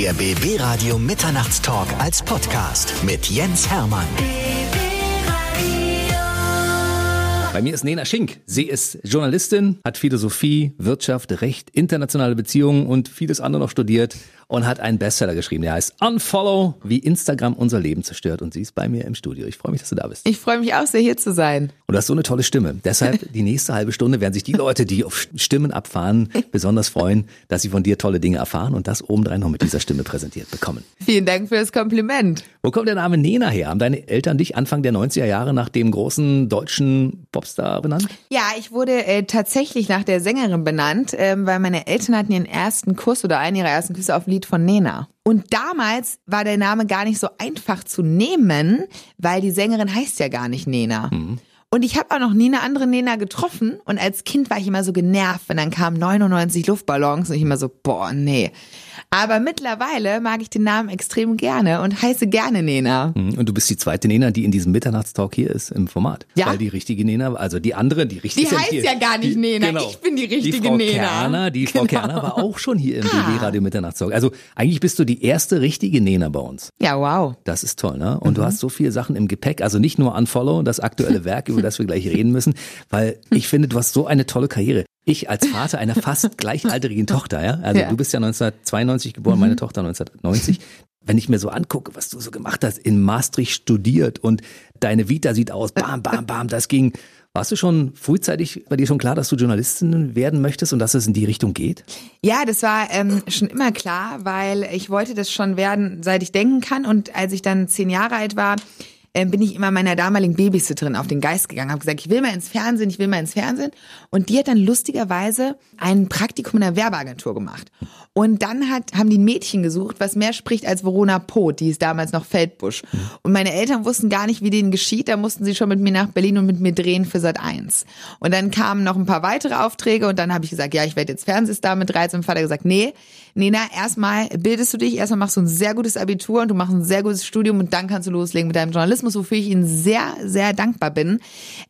Der BB Radio Mitternachtstalk als Podcast mit Jens Hermann. Bei mir ist Nena Schink. Sie ist Journalistin, hat Philosophie, Wirtschaft, Recht, internationale Beziehungen und vieles andere noch studiert und hat einen Bestseller geschrieben, der heißt Unfollow, wie Instagram unser Leben zerstört. Und sie ist bei mir im Studio. Ich freue mich, dass du da bist. Ich freue mich auch sehr, hier zu sein. Und du hast so eine tolle Stimme. Deshalb die nächste halbe Stunde werden sich die Leute, die auf Stimmen abfahren, besonders freuen, dass sie von dir tolle Dinge erfahren und das obendrein noch mit dieser Stimme präsentiert bekommen. Vielen Dank für das Kompliment. Wo kommt der Name Nena her? Haben deine Eltern dich Anfang der 90er Jahre nach dem großen deutschen Popstar benannt? Ja, ich wurde äh, tatsächlich nach der Sängerin benannt, äh, weil meine Eltern hatten ihren ersten Kuss oder einen ihrer ersten Küsse auf ein Lied von Nena. Und damals war der Name gar nicht so einfach zu nehmen, weil die Sängerin heißt ja gar nicht Nena. Mhm. Und ich habe auch noch nie eine andere Nena getroffen. Und als Kind war ich immer so genervt, wenn dann kamen 99 Luftballons und ich immer so, boah, nee. Aber mittlerweile mag ich den Namen extrem gerne und heiße gerne Nena. Mhm. Und du bist die zweite Nena, die in diesem Mitternachtstalk hier ist im Format. Ja. Weil die richtige Nena, also die andere, die richtige. Die heißt hier, ja gar nicht die, Nena. Genau. Ich bin die richtige die Frau Nena. Kerner, die Frau Genau. Kerner war auch schon hier im Ah. BB Radio Mitternachtstalk. Also eigentlich bist du die erste richtige Nena bei uns. Ja, wow. Das ist toll, ne? Und Mhm. du hast so viele Sachen im Gepäck. Also nicht nur Unfollow, das aktuelle Werk, über das wir gleich reden müssen, weil ich finde, du hast so eine tolle Karriere. Ich als Vater einer fast gleichaltrigen Tochter, ja, also Ja. Mhm. du bist ja 1992 geboren, meine Tochter 1990. Wenn ich mir so angucke, was du so gemacht hast, in Maastricht studiert und deine Vita sieht aus, bam, bam, bam, das ging. Warst du schon frühzeitig bei dir schon klar, dass du Journalistin werden möchtest und dass es in die Richtung geht? Ja, das war ähm, schon immer klar, weil ich wollte das schon werden, seit ich denken kann. Und als ich dann zehn Jahre alt war, ähm, bin ich immer meiner damaligen Babysitterin auf den Geist gegangen, habe gesagt, ich will mal ins Fernsehen, ich will mal ins Fernsehen. Und die hat dann lustigerweise ein Praktikum in einer Werbeagentur gemacht. Und dann hat, haben die ein Mädchen gesucht, was mehr spricht als Verona Poth, die ist damals noch Feldbusch. Und meine Eltern wussten gar nicht, wie denen geschieht. Da mussten sie schon mit mir nach Berlin und mit mir drehen für Sat 1. Und dann kamen noch ein paar weitere Aufträge und dann habe ich gesagt, ja, ich werde jetzt Fernsehstar mit 13. Vater gesagt, nee, Nena, erstmal bildest du dich, erstmal machst du ein sehr gutes Abitur und du machst ein sehr gutes Studium und dann kannst du loslegen mit deinem Journalismus, wofür ich Ihnen sehr, sehr dankbar bin,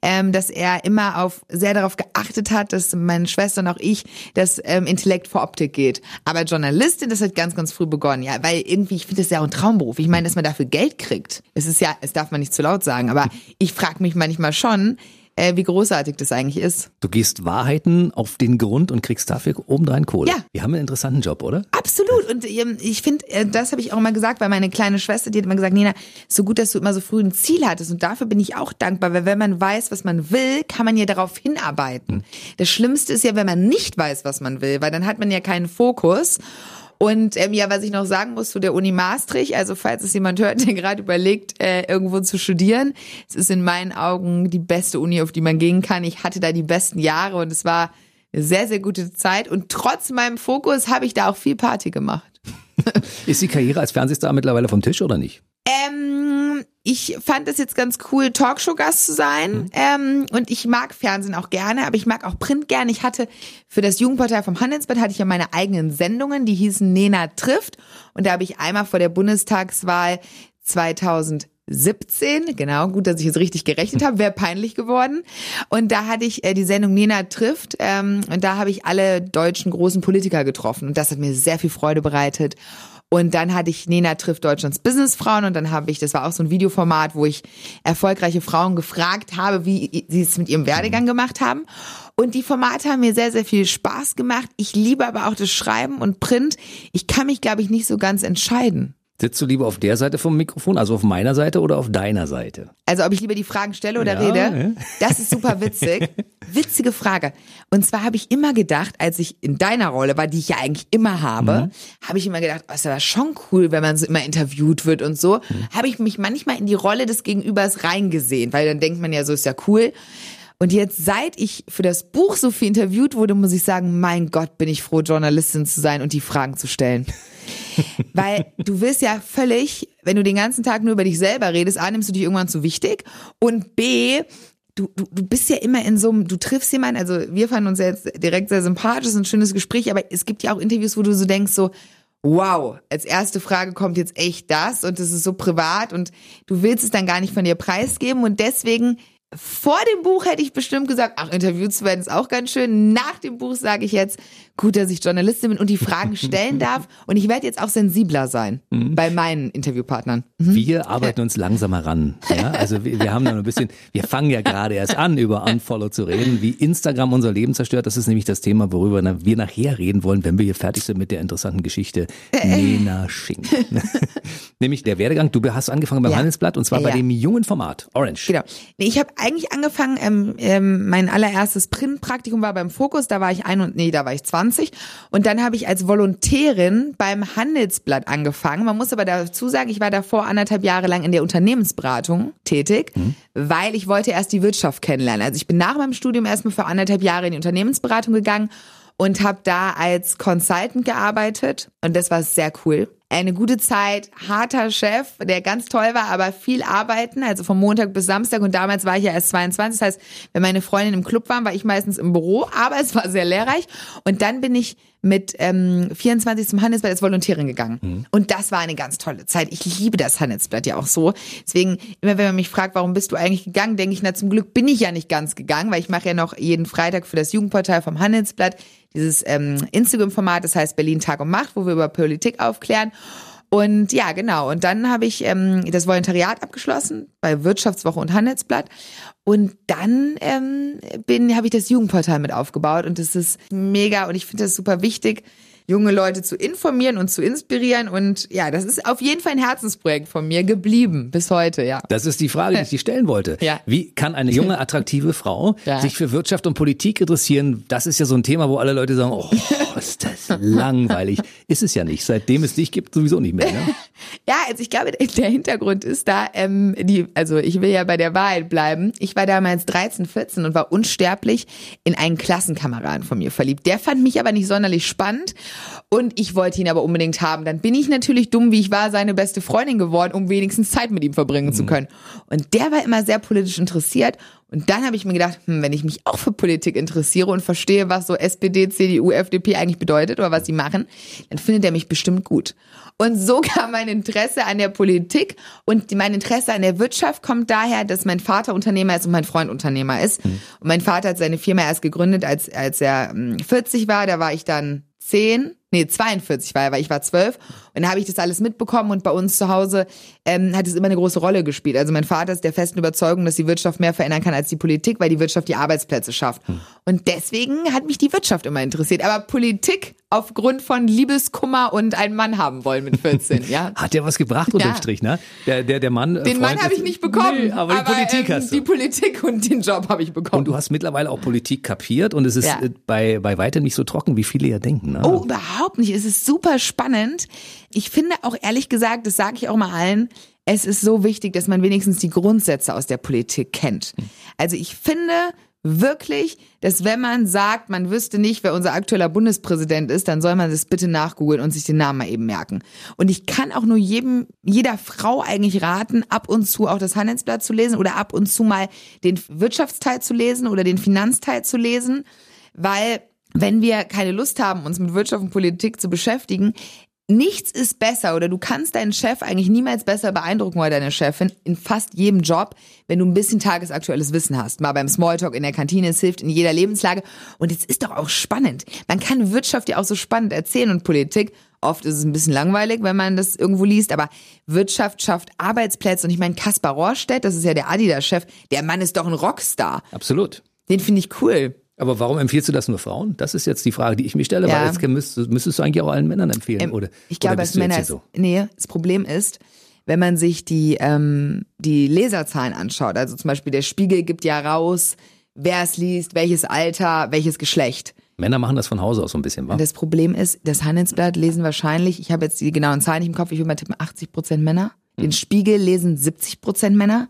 ähm, dass er immer auf sehr darauf geachtet hat, dass meine Schwester und auch ich, dass ähm, Intellekt vor Optik geht. Aber Journalistin, das hat ganz, ganz früh begonnen, ja, weil irgendwie, ich finde das ja auch ein Traumberuf. Ich meine, dass man dafür Geld kriegt. Es ist ja, es darf man nicht zu laut sagen, aber ich frage mich manchmal schon, äh, wie großartig das eigentlich ist. Du gehst Wahrheiten auf den Grund und kriegst dafür obendrein Kohle. Ja. Wir haben einen interessanten Job, oder? Absolut. Und ähm, ich finde, äh, das habe ich auch immer gesagt, weil meine kleine Schwester, die hat immer gesagt, Nina, so gut, dass du immer so früh ein Ziel hattest. Und dafür bin ich auch dankbar, weil wenn man weiß, was man will, kann man ja darauf hinarbeiten. Das Schlimmste ist ja, wenn man nicht weiß, was man will, weil dann hat man ja keinen Fokus. Und ähm, ja, was ich noch sagen muss zu der Uni Maastricht, also falls es jemand hört, der gerade überlegt, äh, irgendwo zu studieren, es ist in meinen Augen die beste Uni, auf die man gehen kann. Ich hatte da die besten Jahre und es war eine sehr, sehr gute Zeit. Und trotz meinem Fokus habe ich da auch viel Party gemacht. Ist die Karriere als Fernsehstar mittlerweile vom Tisch oder nicht? Ähm, ich fand es jetzt ganz cool, Talkshow-Gast zu sein. Ähm, und ich mag Fernsehen auch gerne, aber ich mag auch Print gerne. Ich hatte für das Jugendportal vom Handelsblatt hatte ich ja meine eigenen Sendungen, die hießen Nena trifft. Und da habe ich einmal vor der Bundestagswahl 2017, genau, gut, dass ich jetzt richtig gerechnet habe, wäre peinlich geworden. Und da hatte ich äh, die Sendung Nena trifft ähm, und da habe ich alle deutschen großen Politiker getroffen und das hat mir sehr viel Freude bereitet. Und dann hatte ich Nena trifft Deutschlands Businessfrauen und dann habe ich, das war auch so ein Videoformat, wo ich erfolgreiche Frauen gefragt habe, wie sie es mit ihrem Werdegang gemacht haben. Und die Formate haben mir sehr, sehr viel Spaß gemacht. Ich liebe aber auch das Schreiben und Print. Ich kann mich, glaube ich, nicht so ganz entscheiden. Sitzt du lieber auf der Seite vom Mikrofon, also auf meiner Seite oder auf deiner Seite? Also ob ich lieber die Fragen stelle oder Ja, rede, ja. das ist super witzig. Witzige Frage. Und zwar habe ich immer gedacht, als ich in deiner Rolle war, die ich ja eigentlich immer habe, Mhm. habe ich immer gedacht, oh, ist aber schon cool, wenn man so immer interviewt wird und so. Mhm. Habe ich mich manchmal in die Rolle des Gegenübers reingesehen, weil dann denkt man ja, so ist ja cool. Und jetzt, seit ich für das Buch so viel interviewt wurde, muss ich sagen, mein Gott, bin ich froh, Journalistin zu sein und die Fragen zu stellen. Weil du wirst ja völlig, wenn du den ganzen Tag nur über dich selber redest, A, nimmst du dich irgendwann zu wichtig und B, du, du, du bist ja immer in so einem, du triffst jemanden, also wir fanden uns ja jetzt direkt sehr sympathisch, ein schönes Gespräch, aber es gibt ja auch Interviews, wo du so denkst, so, wow, als erste Frage kommt jetzt echt das und das ist so privat und du willst es dann gar nicht von dir preisgeben und deswegen vor dem Buch hätte ich bestimmt gesagt, ach, Interview zu werden ist auch ganz schön. Nach dem Buch sage ich jetzt, gut, dass ich Journalistin bin und die Fragen stellen darf. Und ich werde jetzt auch sensibler sein mhm. bei meinen Interviewpartnern. Mhm. Wir arbeiten uns langsam heran. Ja? Also wir, wir haben da ein bisschen, wir fangen ja gerade erst an, über Unfollow zu reden, wie Instagram unser Leben zerstört. Das ist nämlich das Thema, worüber wir nachher reden wollen, wenn wir hier fertig sind mit der interessanten Geschichte Nena Schink. nämlich der Werdegang. Du hast angefangen beim ja. Handelsblatt und zwar ja, bei dem jungen Format Orange. Genau. Ich habe eigentlich angefangen, ähm, ähm, mein allererstes Printpraktikum war beim Fokus, da war ich ein und nee, da war ich 20 und dann habe ich als Volontärin beim Handelsblatt angefangen. Man muss aber dazu sagen, ich war davor anderthalb Jahre lang in der Unternehmensberatung tätig, mhm. weil ich wollte erst die Wirtschaft kennenlernen. Also ich bin nach meinem Studium erstmal für anderthalb Jahre in die Unternehmensberatung gegangen und habe da als Consultant gearbeitet und das war sehr cool eine gute Zeit, harter Chef, der ganz toll war, aber viel arbeiten, also vom Montag bis Samstag und damals war ich ja erst 22, das heißt, wenn meine Freundin im Club waren, war ich meistens im Büro, aber es war sehr lehrreich und dann bin ich mit ähm, 24 zum Handelsblatt als Volontärin gegangen. Mhm. Und das war eine ganz tolle Zeit. Ich liebe das Handelsblatt ja auch so. Deswegen, immer wenn man mich fragt, warum bist du eigentlich gegangen, denke ich, na zum Glück bin ich ja nicht ganz gegangen, weil ich mache ja noch jeden Freitag für das Jugendportal vom Handelsblatt dieses ähm, Instagram-Format, das heißt Berlin Tag und Macht, wo wir über Politik aufklären. Und ja, genau. Und dann habe ich ähm, das Volontariat abgeschlossen bei Wirtschaftswoche und Handelsblatt. Und dann ähm, bin habe ich das Jugendportal mit aufgebaut und das ist mega und ich finde das super wichtig, junge Leute zu informieren und zu inspirieren. Und ja, das ist auf jeden Fall ein Herzensprojekt von mir geblieben bis heute, ja. Das ist die Frage, die ich dir stellen wollte. Ja. Wie kann eine junge, attraktive Frau ja. sich für Wirtschaft und Politik interessieren? Das ist ja so ein Thema, wo alle Leute sagen, oh, ist das langweilig. ist es ja nicht. Seitdem es dich gibt, sowieso nicht mehr. Ne? ja, also ich glaube, der Hintergrund ist da, ähm, die, also ich will ja bei der Wahrheit bleiben. Ich war damals 13, 14 und war unsterblich in einen Klassenkameraden von mir verliebt. Der fand mich aber nicht sonderlich spannend und ich wollte ihn aber unbedingt haben. Dann bin ich natürlich dumm, wie ich war, seine beste Freundin geworden, um wenigstens Zeit mit ihm verbringen mhm. zu können. Und der war immer sehr politisch interessiert. Und dann habe ich mir gedacht, hm, wenn ich mich auch für Politik interessiere und verstehe, was so SPD, CDU, FDP eigentlich bedeutet oder was sie machen, dann findet er mich bestimmt gut. Und so kam mein Interesse an der Politik und mein Interesse an der Wirtschaft kommt daher, dass mein Vater Unternehmer ist und mein Freund Unternehmer ist. Mhm. Und mein Vater hat seine Firma erst gegründet, als, als er 40 hm, war. Da war ich dann 10 nee, 42 war er, weil ich war 12. Dann habe ich das alles mitbekommen und bei uns zu Hause ähm, hat es immer eine große Rolle gespielt. Also mein Vater ist der festen Überzeugung, dass die Wirtschaft mehr verändern kann als die Politik, weil die Wirtschaft die Arbeitsplätze schafft. Hm. Und deswegen hat mich die Wirtschaft immer interessiert. Aber Politik aufgrund von Liebeskummer und einen Mann haben wollen mit 14, ja. Hat ja was gebracht unterm ja. Strich, ne? Der, der, der Mann. Äh, den Mann habe ich nicht bekommen. Nee, aber, aber die Politik ähm, hast du. Die Politik und den Job habe ich bekommen. Und du hast mittlerweile auch Politik kapiert und es ist ja. Äh, bei, bei weitem nicht so trocken, wie viele ja denken. Ne? Oh, überhaupt nicht. Es ist super spannend. Ich finde auch ehrlich gesagt, das sage ich auch mal allen, es ist so wichtig, dass man wenigstens die Grundsätze aus der Politik kennt. Hm. Also ich finde, wirklich, dass wenn man sagt, man wüsste nicht, wer unser aktueller Bundespräsident ist, dann soll man das bitte nachgoogeln und sich den Namen mal eben merken. Und ich kann auch nur jedem, jeder Frau eigentlich raten, ab und zu auch das Handelsblatt zu lesen oder ab und zu mal den Wirtschaftsteil zu lesen oder den Finanzteil zu lesen, weil wenn wir keine Lust haben, uns mit Wirtschaft und Politik zu beschäftigen, nichts ist besser oder du kannst deinen Chef eigentlich niemals besser beeindrucken oder deine Chefin in fast jedem Job, wenn du ein bisschen tagesaktuelles Wissen hast. Mal beim Smalltalk in der Kantine, es hilft in jeder Lebenslage. Und es ist doch auch spannend. Man kann Wirtschaft ja auch so spannend erzählen und Politik. Oft ist es ein bisschen langweilig, wenn man das irgendwo liest, aber Wirtschaft schafft Arbeitsplätze. Und ich meine, Kaspar Rohrstedt, das ist ja der Adidas-Chef, der Mann ist doch ein Rockstar. Absolut. Den finde ich cool. Aber warum empfiehlst du das nur Frauen? Das ist jetzt die Frage, die ich mir stelle, ja. weil jetzt müsstest, müsstest, du eigentlich auch allen Männern empfehlen, ähm, oder? Ich glaube, als Männer so? nee, das Problem ist, wenn man sich die, ähm, die Leserzahlen anschaut, also zum Beispiel der Spiegel gibt ja raus, wer es liest, welches Alter, welches Geschlecht. Männer machen das von Hause aus so ein bisschen, wa? Und das Problem ist, das Handelsblatt lesen wahrscheinlich, ich habe jetzt die genauen Zahlen nicht im Kopf, ich würde mal tippen, 80 Prozent Männer. Den hm. Spiegel lesen 70 Prozent Männer.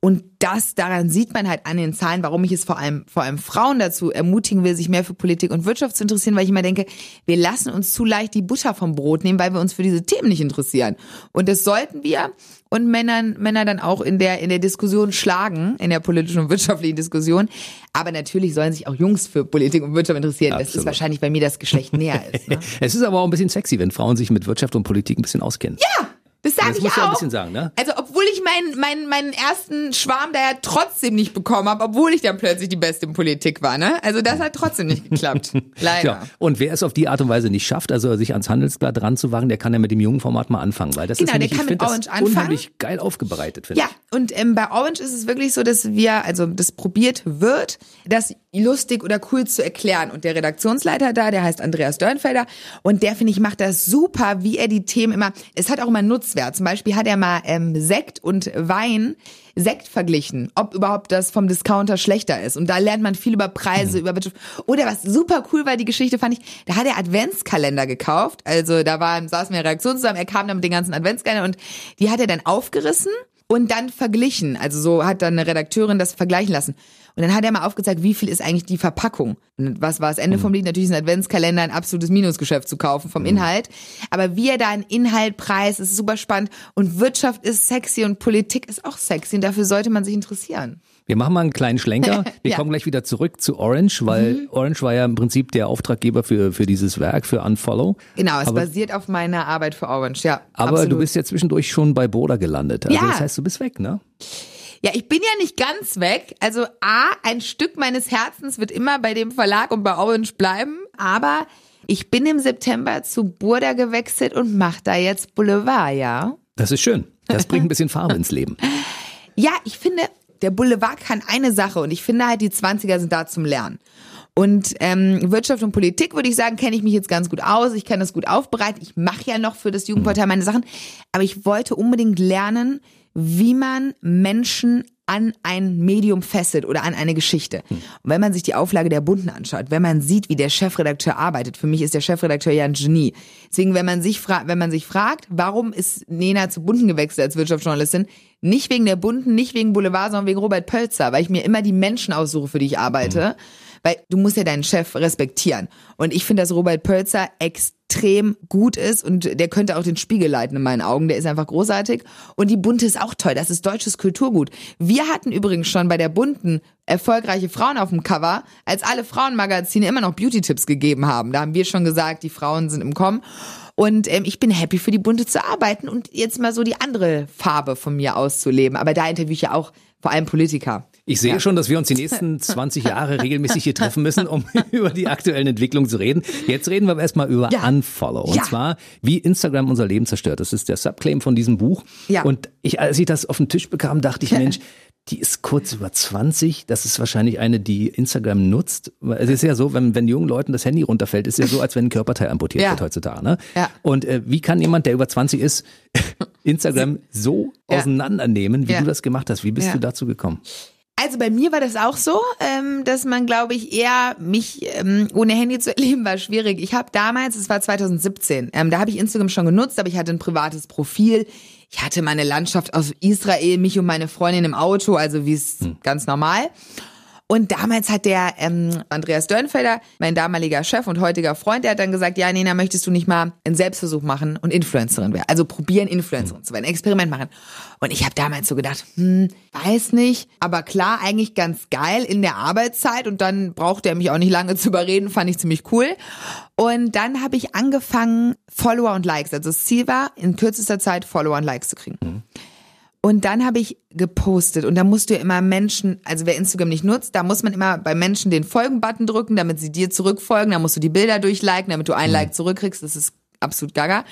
Und das, daran sieht man halt an den Zahlen, warum ich es vor allem, vor allem Frauen dazu ermutigen will, sich mehr für Politik und Wirtschaft zu interessieren, weil ich immer denke, wir lassen uns zu leicht die Butter vom Brot nehmen, weil wir uns für diese Themen nicht interessieren. Und das sollten wir und Männern, Männer dann auch in der, in der Diskussion schlagen, in der politischen und wirtschaftlichen Diskussion. Aber natürlich sollen sich auch Jungs für Politik und Wirtschaft interessieren. Absolut. Das ist wahrscheinlich bei mir das Geschlecht näher ist. Ne? es ist aber auch ein bisschen sexy, wenn Frauen sich mit Wirtschaft und Politik ein bisschen auskennen. Ja! Das sage ich muss auch. Ja ein bisschen sagen, ne? Also obwohl ich meinen, meinen, meinen ersten Schwarm da ja trotzdem nicht bekommen habe, obwohl ich dann plötzlich die Beste in Politik war, ne? Also das hat trotzdem nicht geklappt. Leider. Ja. Und wer es auf die Art und Weise nicht schafft, also sich ans Handelsblatt ranzuwagen, der kann ja mit dem jungen Format mal anfangen, weil das Genau, ist der nämlich, kann ich mit Orange das anfangen. unheimlich geil aufbereitet, finde Ja, und ähm, bei Orange ist es wirklich so, dass wir, also das probiert wird, das lustig oder cool zu erklären. Und der Redaktionsleiter da, der heißt Andreas Dörnfelder und der, finde ich, macht das super, wie er die Themen immer, es hat auch immer Nutzwert. Zum Beispiel hat er mal ähm, Sekt und Wein Sekt verglichen, ob überhaupt das vom Discounter schlechter ist. Und da lernt man viel über Preise, über Wirtschaft. Oder was super cool war, die Geschichte fand ich, da hat er Adventskalender gekauft. Also da waren, saßen wir in der Redaktion zusammen, er kam dann mit den ganzen Adventskalendern und die hat er dann aufgerissen und dann verglichen. Also so hat dann eine Redakteurin das vergleichen lassen. Und dann hat er mal aufgezeigt, wie viel ist eigentlich die Verpackung. Und was war das Ende vom Lied? Natürlich ist ein Adventskalender ein absolutes Minusgeschäft zu kaufen vom Inhalt. Aber wie er da einen Inhalt preist, ist super spannend. Und Wirtschaft ist sexy und Politik ist auch sexy. Und dafür sollte man sich interessieren. Wir machen mal einen kleinen Schlenker. Wir Ja. kommen gleich wieder zurück zu Orange, weil Orange war ja im Prinzip der Auftraggeber für, für dieses Werk, für Unfollow. Genau, es aber, basiert auf meiner Arbeit für Orange. Ja, aber absolut. du bist ja zwischendurch schon bei Boda gelandet. Also Ja. das heißt, du bist weg, ne? Ja, ich bin ja nicht ganz weg. Also A, ein Stück meines Herzens wird immer bei dem Verlag und bei Orange bleiben. Aber ich bin im September zu Burda gewechselt und mache da jetzt Boulevard, ja. Das ist schön. Das bringt ein bisschen Farbe ins Leben. Ja, ich finde, der Boulevard kann eine Sache und ich finde halt, die 20er sind da zum Lernen. Und ähm, Wirtschaft und Politik, würde ich sagen, kenne ich mich jetzt ganz gut aus. Ich kann das gut aufbereiten. Ich mache ja noch für das Jugendportal meine Sachen. Aber ich wollte unbedingt lernen, wie man Menschen an ein Medium fesselt oder an eine Geschichte. Und wenn man sich die Auflage der Bunden anschaut, wenn man sieht, wie der Chefredakteur arbeitet, für mich ist der Chefredakteur ja ein Genie. Deswegen, wenn man sich fragt, wenn man sich fragt, warum ist Nena zu Bunden gewechselt als Wirtschaftsjournalistin, nicht wegen der Bunden, nicht wegen Boulevard, sondern wegen Robert Pölzer, weil ich mir immer die Menschen aussuche, für die ich arbeite. Weil du musst ja deinen Chef respektieren. Und ich finde, dass Robert Pölzer extrem gut ist und der könnte auch den Spiegel leiten in meinen Augen. Der ist einfach großartig. Und die Bunte ist auch toll. Das ist deutsches Kulturgut. Wir hatten übrigens schon bei der Bunten erfolgreiche Frauen auf dem Cover, als alle Frauenmagazine immer noch Beauty-Tipps gegeben haben. Da haben wir schon gesagt, die Frauen sind im Kommen. Und ähm, ich bin happy für die Bunte zu arbeiten und jetzt mal so die andere Farbe von mir auszuleben. Aber da interviewe ich ja auch vor allem Politiker. Ich sehe schon, dass wir uns die nächsten 20 Jahre regelmäßig hier treffen müssen, um über die aktuellen Entwicklungen zu reden. Jetzt reden wir aber erstmal über Ja. Unfollow. Und Ja. zwar, wie Instagram unser Leben zerstört. Das ist der Subclaim von diesem Buch. Ja. Und ich, als ich das auf den Tisch bekam, dachte ich, Mensch, die ist kurz über 20. Das ist wahrscheinlich eine, die Instagram nutzt. Es ist ja so, wenn, wenn jungen Leuten das Handy runterfällt, ist ja so, als wenn ein Körperteil amputiert Ja. wird heutzutage. Ne? Ja. Und äh, wie kann jemand, der über 20 ist, Instagram so Ja. auseinandernehmen, wie Ja. du das gemacht hast? Wie bist Ja. du dazu gekommen? Also bei mir war das auch so, ähm, dass man, glaube ich, eher mich ähm, ohne Handy zu erleben war schwierig. Ich habe damals, es war 2017, ähm, da habe ich Instagram schon genutzt, aber ich hatte ein privates Profil. Ich hatte meine Landschaft aus Israel, mich und meine Freundin im Auto, also wie es ganz normal. Und damals hat der ähm, Andreas Dörnfelder, mein damaliger Chef und heutiger Freund, der hat dann gesagt, ja, Nena, möchtest du nicht mal einen Selbstversuch machen und Influencerin werden? Also probieren, Influencerin zu werden, Experiment machen. Und ich habe damals so gedacht, hm, weiß nicht, aber klar, eigentlich ganz geil in der Arbeitszeit und dann brauchte er mich auch nicht lange zu überreden, fand ich ziemlich cool. Und dann habe ich angefangen, Follower und Likes, also das Ziel war, in kürzester Zeit Follower und Likes zu kriegen. Und dann habe ich gepostet und da musst du ja immer Menschen, also wer Instagram nicht nutzt, da muss man immer bei Menschen den Folgen-Button drücken, damit sie dir zurückfolgen. Da musst du die Bilder durchliken, damit du ein Like zurückkriegst. Das ist absolut gaga.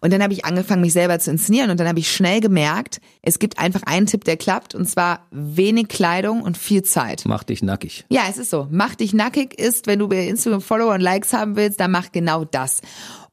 Und dann habe ich angefangen, mich selber zu inszenieren und dann habe ich schnell gemerkt, es gibt einfach einen Tipp, der klappt und zwar wenig Kleidung und viel Zeit. Mach dich nackig. Ja, es ist so. Mach dich nackig ist, wenn du bei Instagram Follower und Likes haben willst, dann mach genau das.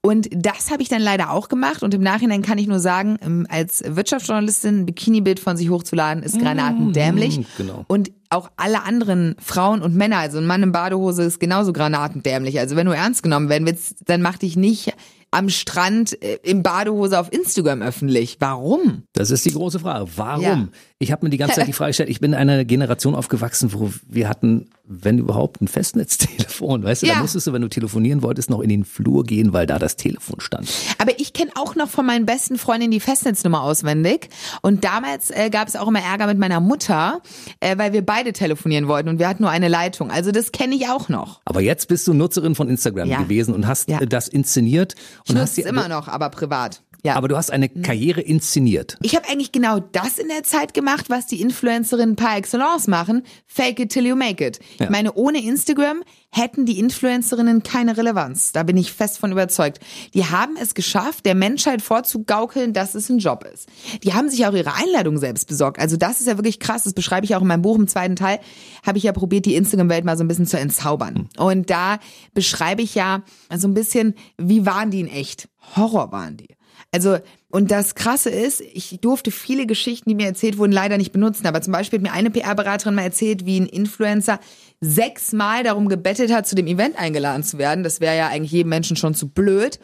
Und das habe ich dann leider auch gemacht und im Nachhinein kann ich nur sagen, ähm, als Wirtschaftsjournalistin ein Bikini-Bild von sich hochzuladen ist granatendämlich. genau. Und auch alle anderen Frauen und Männer, also ein Mann in Badehose ist genauso granatendämlich. Also wenn du ernst genommen werden willst, dann mach dich nicht am Strand äh, im Badehose auf Instagram öffentlich. Warum? Das ist die große Frage. Warum? Ja. Ich habe mir die ganze Zeit die Frage gestellt, ich bin in einer Generation aufgewachsen, wo wir hatten, wenn überhaupt, ein Festnetztelefon. Weißt du, Ja. da musstest du, wenn du telefonieren wolltest, noch in den Flur gehen, weil da das Telefon stand. Aber ich kenne auch noch von meinen besten Freundinnen die Festnetznummer auswendig. Und damals äh, gab es auch immer Ärger mit meiner Mutter, äh, weil wir beide telefonieren wollten und wir hatten nur eine Leitung. Also das kenne ich auch noch. Aber jetzt bist du Nutzerin von Instagram Ja. gewesen und hast Ja. äh, das inszeniert. Ich nutze es immer noch, aber privat. Ja. Aber du hast eine Karriere inszeniert. Ich habe eigentlich genau das in der Zeit gemacht, was die Influencerinnen par excellence machen. Fake it till you make it. Ja. Ich meine, ohne Instagram hätten die Influencerinnen keine Relevanz. Da bin ich fest von überzeugt. Die haben es geschafft, der Menschheit vorzugaukeln, dass es ein Job ist. Die haben sich auch ihre Einladung selbst besorgt. Also das ist ja wirklich krass. Das beschreibe ich auch in meinem Buch im zweiten Teil. Habe ich ja probiert, die Instagram-Welt mal so ein bisschen zu entzaubern. Und da beschreibe ich ja so ein bisschen, wie waren die in echt? Horror waren die. Also, und das Krasse ist, ich durfte viele Geschichten, die mir erzählt wurden, leider nicht benutzen. Aber zum Beispiel hat mir eine PR-Beraterin mal erzählt, wie ein Influencer sechsmal darum gebettet hat, zu dem Event eingeladen zu werden. Das wäre ja eigentlich jedem Menschen schon zu blöd.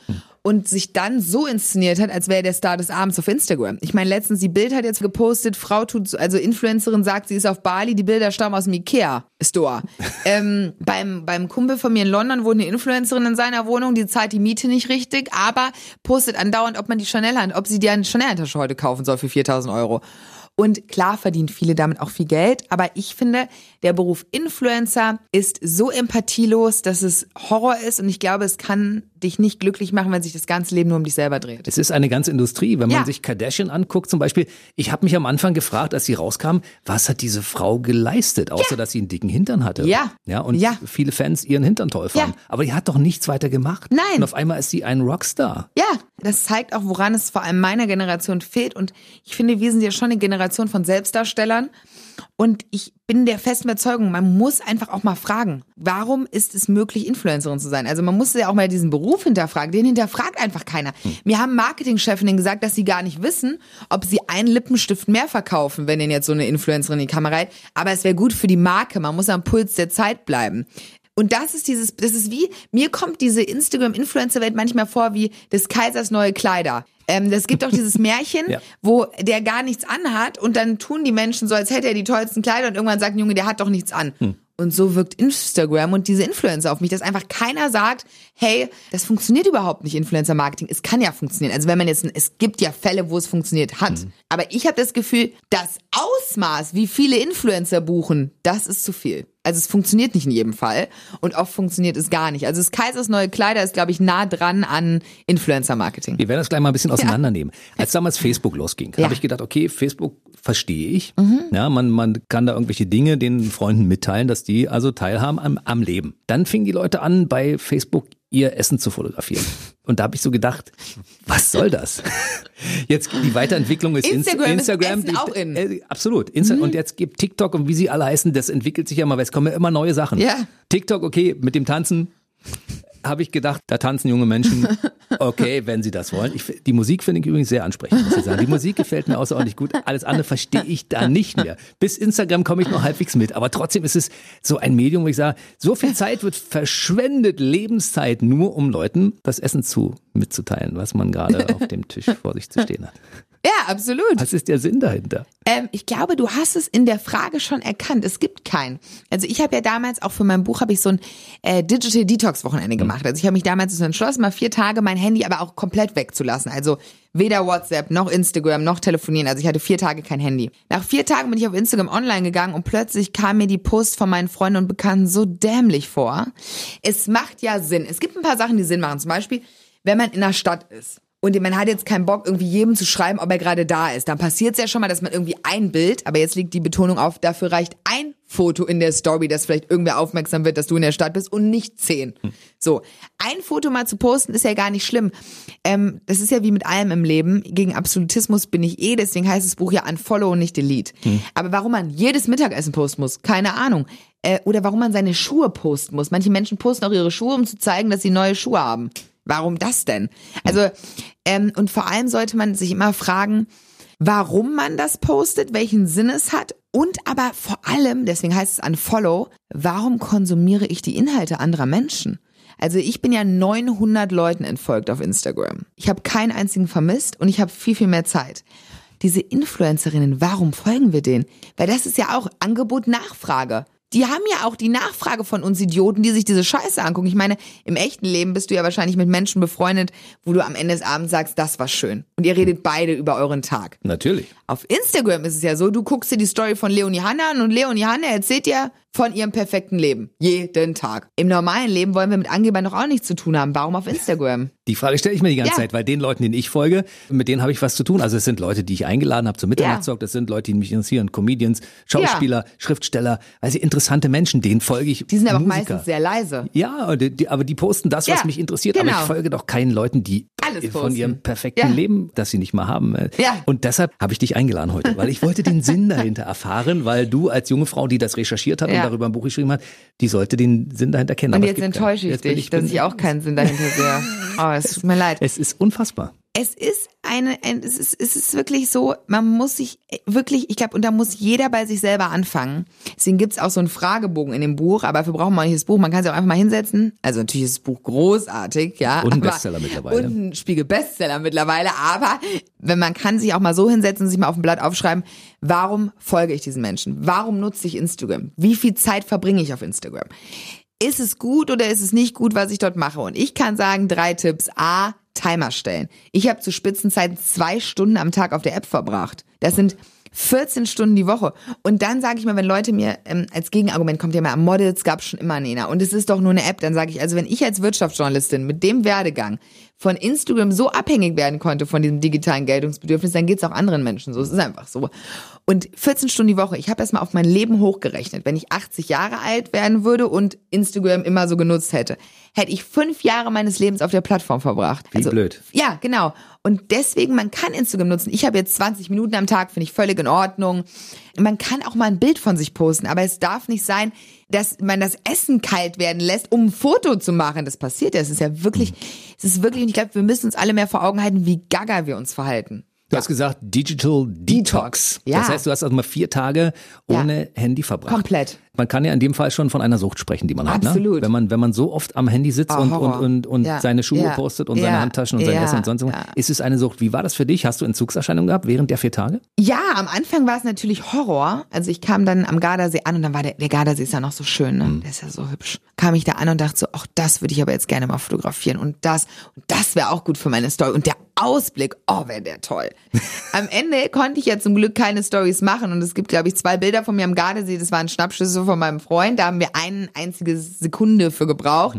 Und sich dann so inszeniert hat, als wäre er der Star des Abends auf Instagram. Ich meine, letztens die Bild hat jetzt gepostet, Frau tut, so- also Influencerin sagt, sie ist auf Bali, die Bilder stammen aus dem Ikea Store. ähm, beim, beim Kumpel von mir in London wohnt eine Influencerin in seiner Wohnung, die zahlt die Miete nicht richtig, aber postet andauernd, ob man die Chanel hat, ob sie dir eine Chanel-Tasche heute kaufen soll für 4000 Euro. Und klar verdienen viele damit auch viel Geld, aber ich finde, der Beruf Influencer ist so empathielos, dass es Horror ist und ich glaube, es kann dich nicht glücklich machen, wenn sich das ganze Leben nur um dich selber dreht. Es ist eine ganze Industrie. Wenn man Ja. sich Kardashian anguckt zum Beispiel, ich habe mich am Anfang gefragt, als sie rauskam, was hat diese Frau geleistet, außer dass sie einen dicken Hintern hatte. Ja. Ja, und Ja. viele Fans ihren Hintern toll fanden. Ja. Aber die hat doch nichts weiter gemacht. Nein. Und auf einmal ist sie ein Rockstar. Ja, das zeigt auch, woran es vor allem meiner Generation fehlt. Und ich finde, wir sind ja schon eine Generation von Selbstdarstellern. Und ich bin der festen Überzeugung, man muss einfach auch mal fragen, warum ist es möglich, Influencerin zu sein? Also man muss ja auch mal diesen Beruf hinterfragen. Den hinterfragt einfach keiner. Mir haben Marketingchefinnen gesagt, dass sie gar nicht wissen, ob sie einen Lippenstift mehr verkaufen, wenn ihnen jetzt so eine Influencerin in die Kamera hält. Aber es wäre gut für die Marke. Man muss am Puls der Zeit bleiben. Und das ist dieses, das ist wie, mir kommt diese Instagram-Influencer-Welt manchmal vor wie des Kaisers neue Kleider. Ähm, das gibt auch dieses Märchen, Ja. wo der gar nichts anhat und dann tun die Menschen so, als hätte er die tollsten Kleider und irgendwann sagt ein Junge, der hat doch nichts an. Und so wirkt Instagram und diese Influencer auf mich, dass einfach keiner sagt, hey, das funktioniert überhaupt nicht, Influencer-Marketing. Es kann ja funktionieren. Also wenn man jetzt, es gibt ja Fälle, wo es funktioniert hat. Aber ich habe das Gefühl, das Ausmaß, wie viele Influencer buchen, das ist zu viel. Also es funktioniert nicht in jedem Fall und oft funktioniert es gar nicht. Also das Kaisers neue Kleider ist, glaube ich, nah dran an Influencer-Marketing. Wir werden das gleich mal ein bisschen auseinandernehmen. Als damals Facebook losging, Ja. Mhm. habe ich gedacht, okay, Facebook verstehe ich. Ja, man, man kann da irgendwelche Dinge den Freunden mitteilen, dass die also teilhaben am, am Leben. Dann fingen die Leute an, bei Facebook ihr Essen zu fotografieren. Und da habe ich so gedacht, was soll das? Jetzt die Weiterentwicklung ist Inst- Instagram ist Instagram. Essen auch in. Mhm. Äh, absolut. Insta Und jetzt gibt TikTok und wie sie alle heißen, das entwickelt sich ja mal, weil es kommen ja immer neue Sachen. Ja. TikTok, okay, mit dem Tanzen habe ich gedacht, da tanzen junge Menschen. Okay, wenn sie das wollen. Ich, die Musik finde ich übrigens sehr ansprechend, muss ich sagen. Die Musik gefällt mir außerordentlich gut. Alles andere verstehe ich da nicht mehr. Bis Instagram komme ich noch halbwegs mit. Aber trotzdem ist es so ein Medium, wo ich sage, so viel Zeit wird verschwendet, Lebenszeit, nur um Leuten das Essen zu mitzuteilen, was man gerade auf dem Tisch vor sich zu stehen hat. Ja, absolut. Was ist der Sinn dahinter? Ähm, ich glaube, du hast es in der Frage schon erkannt. Es gibt keinen. Also ich habe ja damals auch für mein Buch habe ich so ein äh, Digital Detox Wochenende gemacht. Also ich habe mich damals so entschlossen, mal vier Tage mein Handy aber auch komplett wegzulassen. Also weder WhatsApp noch Instagram noch telefonieren. Also ich hatte vier Tage kein Handy. Nach vier Tagen bin ich auf Instagram online gegangen und plötzlich kam mir die Post von meinen Freunden und Bekannten so dämlich vor. Es macht ja Sinn. Es gibt ein paar Sachen, die Sinn machen. Zum Beispiel, wenn man in der Stadt ist und man hat jetzt keinen Bock, irgendwie jedem zu schreiben, ob er gerade da ist. Dann passiert es ja schon mal, dass man irgendwie ein Bild, aber jetzt liegt die Betonung auf, dafür reicht ein Foto in der Story, dass vielleicht irgendwer aufmerksam wird, dass du in der Stadt bist und nicht zehn. So, ein Foto mal zu posten ist ja gar nicht schlimm. Ähm, das ist ja wie mit allem im Leben. Gegen Absolutismus bin ich eh, deswegen heißt das Buch ja Unfollow und nicht Delete. Aber warum man jedes Mittagessen posten muss, keine Ahnung. Äh, oder warum man seine Schuhe posten muss. Manche Menschen posten auch ihre Schuhe, um zu zeigen, dass sie neue Schuhe haben. Warum das denn? Also, ähm, und vor allem sollte man sich immer fragen, warum man das postet, welchen Sinn es hat und aber vor allem, deswegen heißt es Unfollow, warum konsumiere ich die Inhalte anderer Menschen? Also ich bin ja 900 Leuten entfolgt auf Instagram. Ich habe keinen einzigen vermisst und ich habe viel, viel mehr Zeit. Diese Influencerinnen, warum folgen wir denen? Weil das ist ja auch Angebot-Nachfrage. Die haben ja auch die Nachfrage von uns Idioten, die sich diese Scheiße angucken. Ich meine, im echten Leben bist du ja wahrscheinlich mit Menschen befreundet, wo du am Ende des Abends sagst, das war schön. Und ihr redet beide über euren Tag. Natürlich. Auf Instagram ist es ja so, du guckst dir die Story von Leonie Hanna an und Leonie Hanna erzählt dir von ihrem perfekten Leben. Jeden Tag. Im normalen Leben wollen wir mit Angebern doch auch nichts zu tun haben. Warum auf Instagram? Die Frage stelle ich mir die ganze Ja. Zeit, weil den Leuten, denen ich folge, mit denen habe ich was zu tun. Also es sind Leute, die ich eingeladen habe zum Mitternachtstalk, das sind Leute, die mich interessieren, Comedians, Schauspieler, Schriftsteller, also interessante Menschen, denen folge ich. Die sind aber auch Musiker. meistens sehr leise. Ja, die, die, aber die posten das, was Ja, mich interessiert. Aber genau. ich folge doch keinen Leuten, die Alles von posten. ihrem perfekten Ja. Leben, das sie nicht mal haben. äh, Ja. Und deshalb habe ich dich eingeladen heute, weil ich wollte den Sinn dahinter erfahren, weil du als junge Frau, die das recherchiert hat und Ja. darüber ein Buch geschrieben hat, die sollte den Sinn dahinter kennen. Und Aber jetzt enttäusche ich dich, dass ich auch keinen Sinn dahinter sehe. Oh, es tut mir leid. Es ist unfassbar. Es ist eine, ein- es ist, es ist wirklich so, man muss sich wirklich, ich glaube, und da muss jeder bei sich selber anfangen. Deswegen gibt's auch so einen Fragebogen in dem Buch, aber dafür braucht man nicht das Buch. Man kann sich auch einfach mal hinsetzen. Also natürlich ist das Buch großartig, ja. Und ein Bestseller mittlerweile. Und ein Spiegel-Bestseller mittlerweile. Aber wenn man kann sich auch mal so hinsetzen und sich mal auf ein Blatt aufschreiben, warum folge ich diesen Menschen? Warum nutze ich Instagram? Wie viel Zeit verbringe ich auf Instagram? ist es gut oder ist es nicht gut, was ich dort mache? Und ich kann sagen, drei Tipps. A, Timer stellen. Ich habe zu Spitzenzeiten zwei Stunden am Tag auf der App verbracht. Das sind 14 Stunden die Woche. Und dann sage ich mal, wenn Leute mir ähm, als Gegenargument kommt ja immer, Models gab schon immer Nena und es ist doch nur eine App, dann sage ich, also wenn ich als Wirtschaftsjournalistin mit dem Werdegang von Instagram so abhängig werden konnte von diesem digitalen Geltungsbedürfnis, dann geht's auch anderen Menschen so. Es ist einfach so. Und 14 Stunden die Woche, ich habe erst mal auf mein Leben hochgerechnet. Wenn ich 80 Jahre alt werden würde und Instagram immer so genutzt hätte, hätte ich fünf Jahre meines Lebens auf der Plattform verbracht. Wie blöd. Ja, genau. Und deswegen, man kann Instagram nutzen. Ich habe jetzt 20 Minuten am Tag, finde ich völlig in Ordnung. Man kann auch mal ein Bild von sich posten, aber es darf nicht sein, dass man das Essen kalt werden lässt, um ein Foto zu machen. Das passiert ja. Es ist ja wirklich, es ist wirklich, und ich glaube, wir müssen uns alle mehr vor Augen halten, wie gaga wir uns verhalten. Du hast gesagt Digital Detox. Ja. Das heißt, du hast also mal vier Tage ohne Handy verbracht. Komplett. Man kann ja in dem Fall schon von einer Sucht sprechen, die man hat. Ne? Absolut. Wenn man wenn man so oft am Handy sitzt Oh, und, und und und Ja. seine Schuhe Ja. postet und seine Ja. Handtaschen und sein. Essen und sonst was, ist es eine Sucht. Wie war das für dich? Hast du Entzugserscheinungen gehabt während der vier Tage? Ja, am Anfang war es natürlich Horror. Also ich kam dann am Gardasee an und dann war der, der Gardasee ist ja noch so schön, ne? Der ist ja so hübsch. Kam ich da an und dachte so, ach, das würde ich aber jetzt gerne mal fotografieren und das und das wäre auch gut für meine Story und der Ausblick, oh, wäre der toll. am Ende konnte ich ja zum Glück keine Stories machen und es gibt, glaube ich, zwei Bilder von mir am Gardasee. Das waren Schnappschüsse von meinem Freund. Da haben wir eine einzige Sekunde für gebraucht.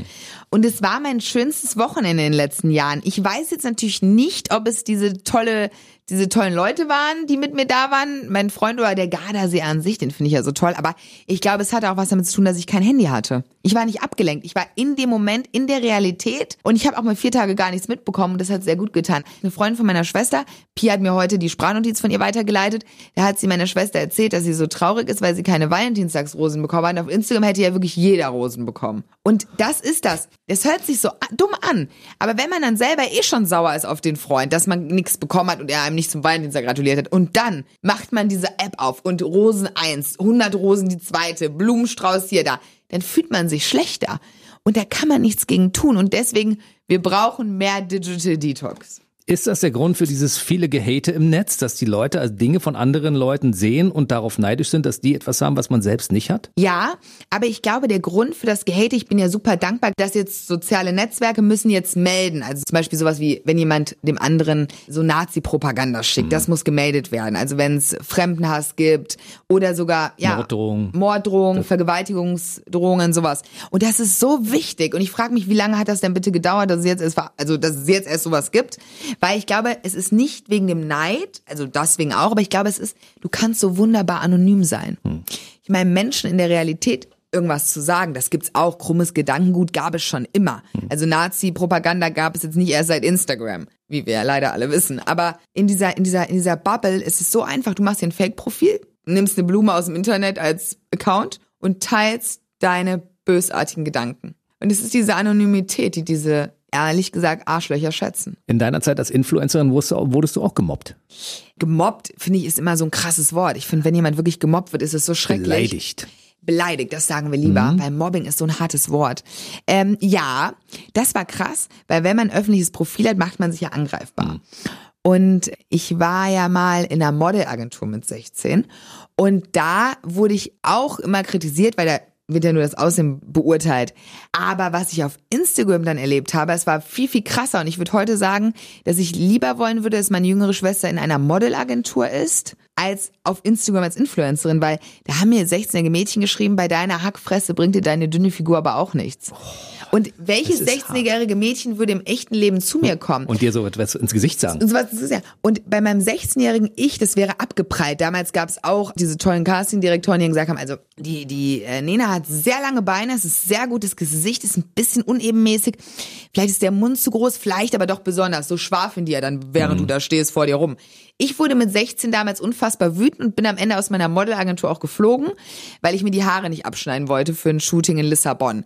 Und es war mein schönstes Wochenende in den letzten Jahren. Ich weiß jetzt natürlich nicht, ob es diese tolle, diese tollen Leute waren, die mit mir da waren. Mein Freund oder der Gardasee an sich, den finde ich ja so toll. Aber ich glaube, es hatte auch was damit zu tun, dass ich kein Handy hatte. Ich war nicht abgelenkt. Ich war in dem Moment in der Realität und ich habe auch mal vier Tage gar nichts mitbekommen und das hat sehr gut getan. Eine Freundin von meiner Schwester, Pia hat mir heute die Sprachnotiz von ihr weitergeleitet. Da hat sie meiner Schwester erzählt, dass sie so traurig ist, weil sie keine Valentinstagsrosen bekommen hat. Auf Instagram hätte ja wirklich jeder Rosen bekommen. Und das ist das. Es hört sich so dumm an. Aber wenn man dann selber eh schon sauer ist auf den Freund, dass man nichts bekommen hat und er einem nicht zum Valentinstag gratuliert hat und dann macht man diese App auf und Rosen eins, 100 Rosen die zweite, Blumenstrauß hier da, dann fühlt man sich schlechter. Und da kann man nichts gegen tun. Und deswegen, wir brauchen mehr Digital Detox. Ist das der Grund für dieses viele Gehate im Netz, dass die Leute also Dinge von anderen Leuten sehen und darauf neidisch sind, dass die etwas haben, was man selbst nicht hat? Ja, aber ich glaube, der Grund für das Gehate, ich bin ja super dankbar, dass jetzt soziale Netzwerke müssen jetzt melden. Also zum Beispiel sowas wie, wenn jemand dem anderen so Nazi-Propaganda schickt, das muss gemeldet werden. Also wenn es Fremdenhass gibt oder sogar, ja. Morddrohungen. Morddrohungen, Vergewaltigungsdrohungen, sowas. Und das ist so wichtig. Und ich frage mich, wie lange hat das denn bitte gedauert, dass es jetzt erst, also, dass es jetzt erst sowas gibt? Weil ich glaube, es ist nicht wegen dem Neid, also deswegen auch, aber ich glaube, es ist, du kannst so wunderbar anonym sein. Ich meine, Menschen in der Realität irgendwas zu sagen, das gibt's auch. Krummes Gedankengut gab es schon immer. Also Nazi-Propaganda gab es jetzt nicht erst seit Instagram, wie wir ja leider alle wissen. Aber in dieser, in dieser, in dieser Bubble ist es so einfach. Du machst dir ein Fake-Profil, nimmst eine Blume aus dem Internet als Account und teilst deine bösartigen Gedanken. Und es ist diese Anonymität, die diese ehrlich gesagt Arschlöcher schätzen. In deiner Zeit als Influencerin wurdest du, wurdest du auch gemobbt. Gemobbt, finde ich, ist immer so ein krasses Wort. Ich finde, wenn jemand wirklich gemobbt wird, ist es so schrecklich. Beleidigt. Beleidigt, das sagen wir lieber, Mhm. weil Mobbing ist so ein hartes Wort. Ähm, ja, das war krass, weil wenn man ein öffentliches Profil hat, macht man sich ja Mhm. angreifbar. Und ich war ja mal in einer Modelagentur mit 16 und da wurde ich auch immer kritisiert, weil da wird ja nur das Aussehen beurteilt. Aber was ich auf Instagram dann erlebt habe, es war viel, viel krasser. Und ich würde heute sagen, dass ich lieber wollen würde, dass meine jüngere Schwester in einer Modelagentur ist als auf Instagram als Influencerin, weil da haben mir 16-jährige Mädchen geschrieben, bei deiner Hackfresse bringt dir deine dünne Figur aber auch nichts. Und welches das ist 16-jährige Mädchen würde im echten Leben zu mir kommen? Und dir so etwas ins Gesicht sagen. Und, ist ja, und bei meinem 16-jährigen Ich, das wäre abgeprallt. Damals gab es auch diese tollen Casting-Direktoren, die gesagt haben, also die, die äh, Nena hat sehr lange Beine, es ist sehr gutes Gesicht, ist ein bisschen unebenmäßig. Vielleicht ist der Mund zu groß, vielleicht aber doch besonders. So schwafeln die ja dann, während du da stehst vor dir rum. Ich wurde mit 16 damals unfassbar wütend und bin am Ende aus meiner Modelagentur auch geflogen, weil ich mir die Haare nicht abschneiden wollte für ein Shooting in Lissabon.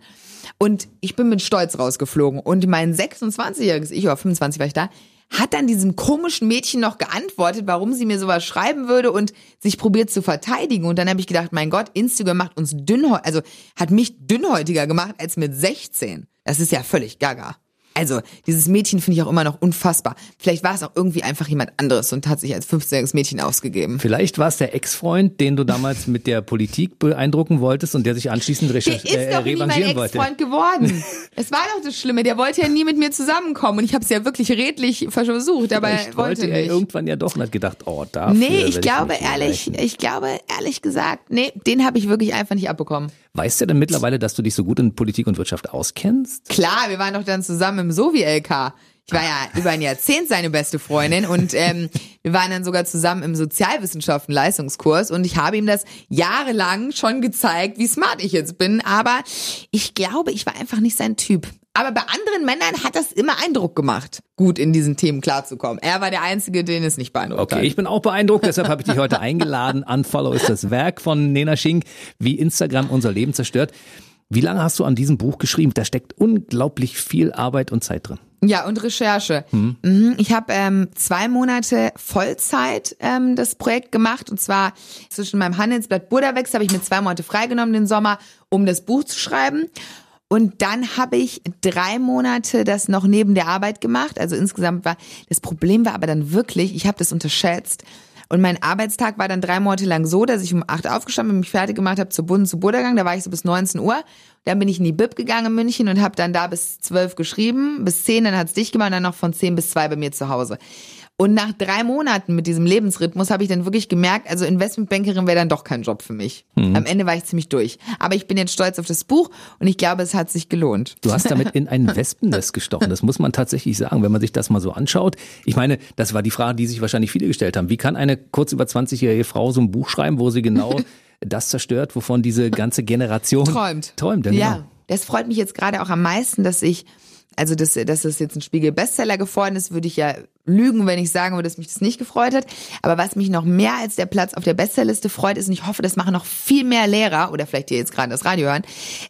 Und ich bin mit Stolz rausgeflogen. Und mein 26-jähriges Ich, oder 25 war ich da, hat dann diesem komischen Mädchen noch geantwortet, warum sie mir sowas schreiben würde und sich probiert zu verteidigen. Und dann habe ich gedacht, mein Gott, Instagram macht uns dünnhäutiger, also hat mich dünnhäutiger gemacht als mit 16. Das ist ja völlig gaga. Also, dieses Mädchen finde ich auch immer noch unfassbar. Vielleicht war es auch irgendwie einfach jemand anderes und hat sich als 15-jähriges Mädchen ausgegeben. Vielleicht war es der Ex-Freund, den du damals mit der Politik beeindrucken wolltest und der sich anschließend Der recherch- ist äh, doch nie mein. Ex-Freund geworden. Es war doch das Schlimme. Der wollte ja nie mit mir zusammenkommen und ich habe es ja wirklich redlich versucht, aber Vielleicht er wollte wollte er nicht. irgendwann ja doch und hat gedacht, oh, dafür Nee, ich glaube mich ehrlich, rächen. ich glaube ehrlich gesagt, nee, den habe ich wirklich einfach nicht abbekommen. Weißt du denn mittlerweile, dass du dich so gut in Politik und Wirtschaft auskennst? Klar, wir waren doch dann zusammen im Sovi-LK. Ich war ja über ein Jahrzehnt seine beste Freundin und ähm, wir waren dann sogar zusammen im Sozialwissenschaften-Leistungskurs und ich habe ihm das jahrelang schon gezeigt, wie smart ich jetzt bin. Aber ich glaube, ich war einfach nicht sein Typ. Aber bei anderen Männern hat das immer Eindruck gemacht, gut in diesen Themen klarzukommen. Er war der Einzige, den es nicht beeindruckt Okay, hat. ich bin auch beeindruckt, deshalb habe ich dich heute eingeladen. Unfollow ist das Werk von Nena Schink, wie Instagram unser Leben zerstört. Wie lange hast du an diesem Buch geschrieben? Da steckt unglaublich viel Arbeit und Zeit drin. Ja, und Recherche. Mhm. Ich habe ähm, zwei Monate Vollzeit ähm, das Projekt gemacht. Und zwar zwischen meinem Handelsblatt Burdawex habe ich mir zwei Monate freigenommen den Sommer, um das Buch zu schreiben. Und dann habe ich drei Monate das noch neben der Arbeit gemacht. Also insgesamt war das Problem war aber dann wirklich, ich habe das unterschätzt. Und mein Arbeitstag war dann drei Monate lang so, dass ich um acht aufgestanden bin, mich fertig gemacht habe zur Bunden zu Burdergang. Da war ich so bis 19 Uhr. Dann bin ich in die Bib gegangen in München und habe dann da bis zwölf geschrieben, bis zehn, dann hat's dicht gemacht dann noch von zehn bis zwei bei mir zu Hause. Und nach drei Monaten mit diesem Lebensrhythmus habe ich dann wirklich gemerkt, also Investmentbankerin wäre dann doch kein Job für mich. Am Ende war ich ziemlich durch. Aber ich bin jetzt stolz auf das Buch und ich glaube, es hat sich gelohnt. Du hast damit in ein Wespennest gestochen. Das muss man tatsächlich sagen, wenn man sich das mal so anschaut. Ich meine, das war die Frage, die sich wahrscheinlich viele gestellt haben. Wie kann eine kurz über 20-jährige Frau so ein Buch schreiben, wo sie genau das zerstört, wovon diese ganze Generation Träumt. Träumt, ja, Ja, genau. das freut mich jetzt gerade auch am meisten, dass ich, also dass, dass es jetzt ein Spiegel-Bestseller geworden ist, würde ich ja lügen, wenn ich sagen würde, dass mich das nicht gefreut hat. Aber was mich noch mehr als der Platz auf der Bestsellerliste freut, ist, und ich hoffe, das machen noch viel mehr Lehrer oder vielleicht die jetzt gerade das Radio hören,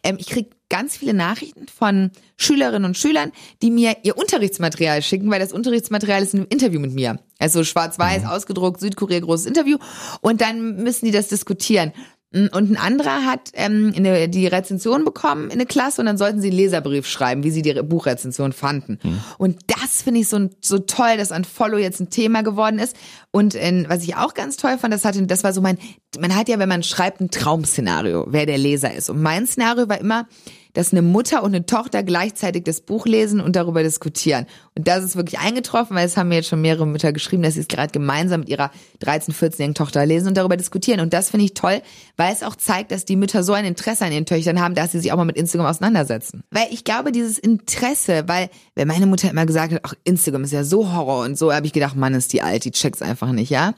ähm, ich krieg ganz viele Nachrichten von Schülerinnen und Schülern, die mir ihr Unterrichtsmaterial schicken, weil das Unterrichtsmaterial ist ein Interview mit mir. Also schwarz-weiß, ausgedruckt, Südkorea, großes Interview. Und dann müssen die das diskutieren. Und ein anderer hat ähm, eine, die Rezension bekommen in eine Klasse und dann sollten sie einen Leserbrief schreiben, wie sie die Re- Buchrezension fanden. Und das finde ich so, so toll, dass an Follow jetzt ein Thema geworden ist. Und äh, was ich auch ganz toll fand, das hatte, das war so mein, man hat ja, wenn man schreibt, ein Traumszenario, wer der Leser ist. Und mein Szenario war immer, dass eine Mutter und eine Tochter gleichzeitig das Buch lesen und darüber diskutieren. Und das ist wirklich eingetroffen, weil es haben mir jetzt schon mehrere Mütter geschrieben, dass sie es gerade gemeinsam mit ihrer 13-, 14-jährigen Tochter lesen und darüber diskutieren. Und das finde ich toll, weil es auch zeigt, dass die Mütter so ein Interesse an ihren Töchtern haben, dass sie sich auch mal mit Instagram auseinandersetzen. Weil ich glaube, dieses Interesse, weil, wenn meine Mutter immer gesagt hat, ach, Instagram ist ja so Horror und so, habe ich gedacht, Mann, ist die alt, die checkt's einfach nicht, ja.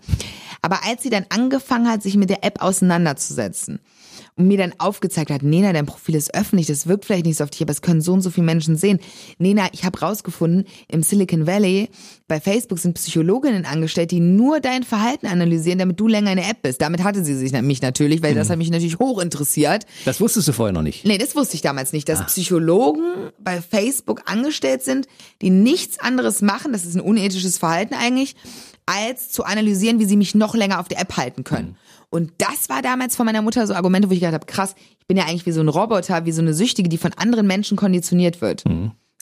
Aber als sie dann angefangen hat, sich mit der App auseinanderzusetzen, und mir dann aufgezeigt hat, Nena, dein Profil ist öffentlich, das wirkt vielleicht nicht so auf dich, aber es können so und so viele Menschen sehen. Nena, ich habe rausgefunden, im Silicon Valley bei Facebook sind Psychologinnen angestellt, die nur dein Verhalten analysieren, damit du länger in der App bist. Damit hatte sie sich mich natürlich, weil das hat mich natürlich hoch interessiert. Das wusstest du vorher noch nicht. Nee, das wusste ich damals nicht, dass Psychologen bei Facebook angestellt sind, die nichts anderes machen, das ist ein unethisches Verhalten eigentlich, als zu analysieren, wie sie mich noch länger auf der App halten können. Und das war damals von meiner Mutter so Argumente, wo ich gedacht habe, krass, ich bin ja eigentlich wie so ein Roboter, wie so eine Süchtige, die von anderen Menschen konditioniert wird.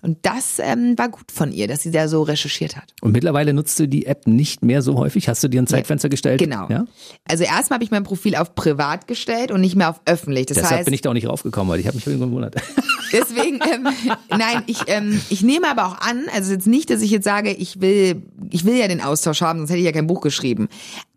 Und das ähm, war gut von ihr, dass sie da so recherchiert hat. Und mittlerweile nutzt du die App nicht mehr so häufig. Hast du dir ein Zeitfenster gestellt? Genau. Ja? Also erstmal habe ich mein Profil auf privat gestellt und nicht mehr auf öffentlich. Das Deshalb heißt, bin ich da auch nicht raufgekommen, weil ich habe mich irgendwie gewundert. Deswegen, ähm, nein, ich, ähm, ich nehme aber auch an, also jetzt nicht, dass ich jetzt sage, ich will, ich will ja den Austausch haben, sonst hätte ich ja kein Buch geschrieben.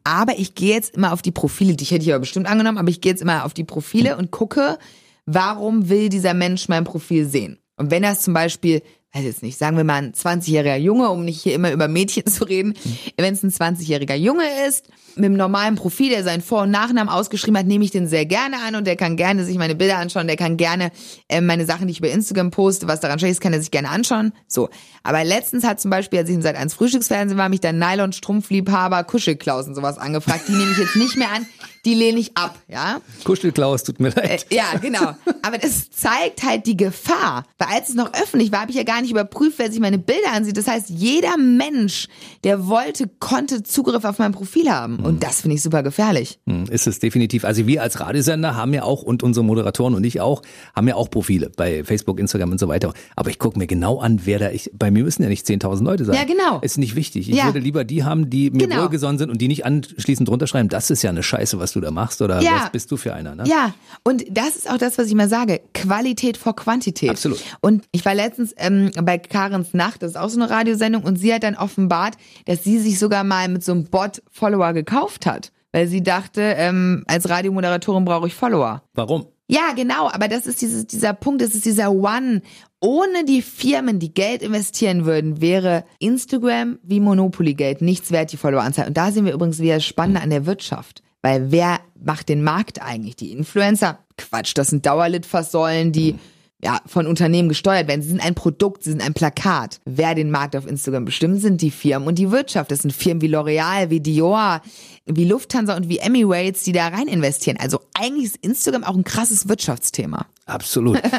Aber ich gehe jetzt immer auf die Profile, die hätte ich aber bestimmt angenommen, aber ich gehe jetzt immer auf die Profile und gucke, warum will dieser Mensch mein Profil sehen? Und wenn das zum Beispiel weiß jetzt nicht, sagen wir mal ein 20-jähriger Junge, um nicht hier immer über Mädchen zu reden, wenn es ein 20-jähriger Junge ist, mit einem normalen Profil, der seinen Vor- und Nachnamen ausgeschrieben hat, nehme ich den sehr gerne an und der kann gerne sich meine Bilder anschauen, der kann gerne äh, meine Sachen, die ich über Instagram poste, was daran schlecht ist, kann er sich gerne anschauen. So. Aber letztens hat zum Beispiel, als ich im Seit 1 Frühstücksfernsehen war, mich der Nylon-Strumpfliebhaber Kuschelklausen sowas angefragt. Die nehme ich jetzt nicht mehr an, die lehne ich ab, ja. Kuschelklaus, tut mir leid. Äh, ja, genau. Aber das zeigt halt die Gefahr. Weil als es noch öffentlich war, habe ich ja gar nicht überprüft, wer sich meine Bilder ansieht. Das heißt, jeder Mensch, der wollte, konnte Zugriff auf mein Profil haben. Und das finde ich super gefährlich. Hm, Ist es definitiv. Also wir als Radiosender haben ja auch und unsere Moderatoren und ich auch haben ja auch Profile bei Facebook, Instagram und so weiter. Aber ich gucke mir genau an, wer da ich. Bei mir müssen ja nicht 10.000 Leute sein. Ja, genau. Ist nicht wichtig. Ich Ja. würde lieber die haben, die mir Genau. wohlgesonnen sind und die nicht anschließend drunter schreiben. Das ist ja eine Scheiße, was du da machst oder Ja. was bist du für einer? Ne? Ja, und das ist auch das, was ich mal sage. Qualität vor Quantität. Absolut. Und ich war letztens ähm, bei Karens Nacht, das ist auch so eine Radiosendung, und sie hat dann offenbart, dass sie sich sogar mal mit so einem Bot-Follower gekauft hat. Weil sie dachte, ähm, als Radiomoderatorin brauche ich Follower. Warum? Ja, genau, aber das ist dieses, dieser Punkt, das ist dieser One. Ohne die Firmen, die Geld investieren würden, wäre Instagram wie Monopoly Geld nichts wert, die Followeranzahl. Und da sehen wir übrigens wieder das Spannende an der Wirtschaft. Weil wer macht den Markt eigentlich? Die Influencer? Quatsch, das sind Dauerlitfaßsäulen, die ja, von Unternehmen gesteuert werden. Sie sind ein Produkt, sie sind ein Plakat. Wer den Markt auf Instagram bestimmt, sind die Firmen und die Wirtschaft. Das sind Firmen wie L'Oreal, wie Dior, wie Lufthansa und wie Emirates, die da rein investieren. Also eigentlich ist Instagram auch ein krasses Wirtschaftsthema. Absolut.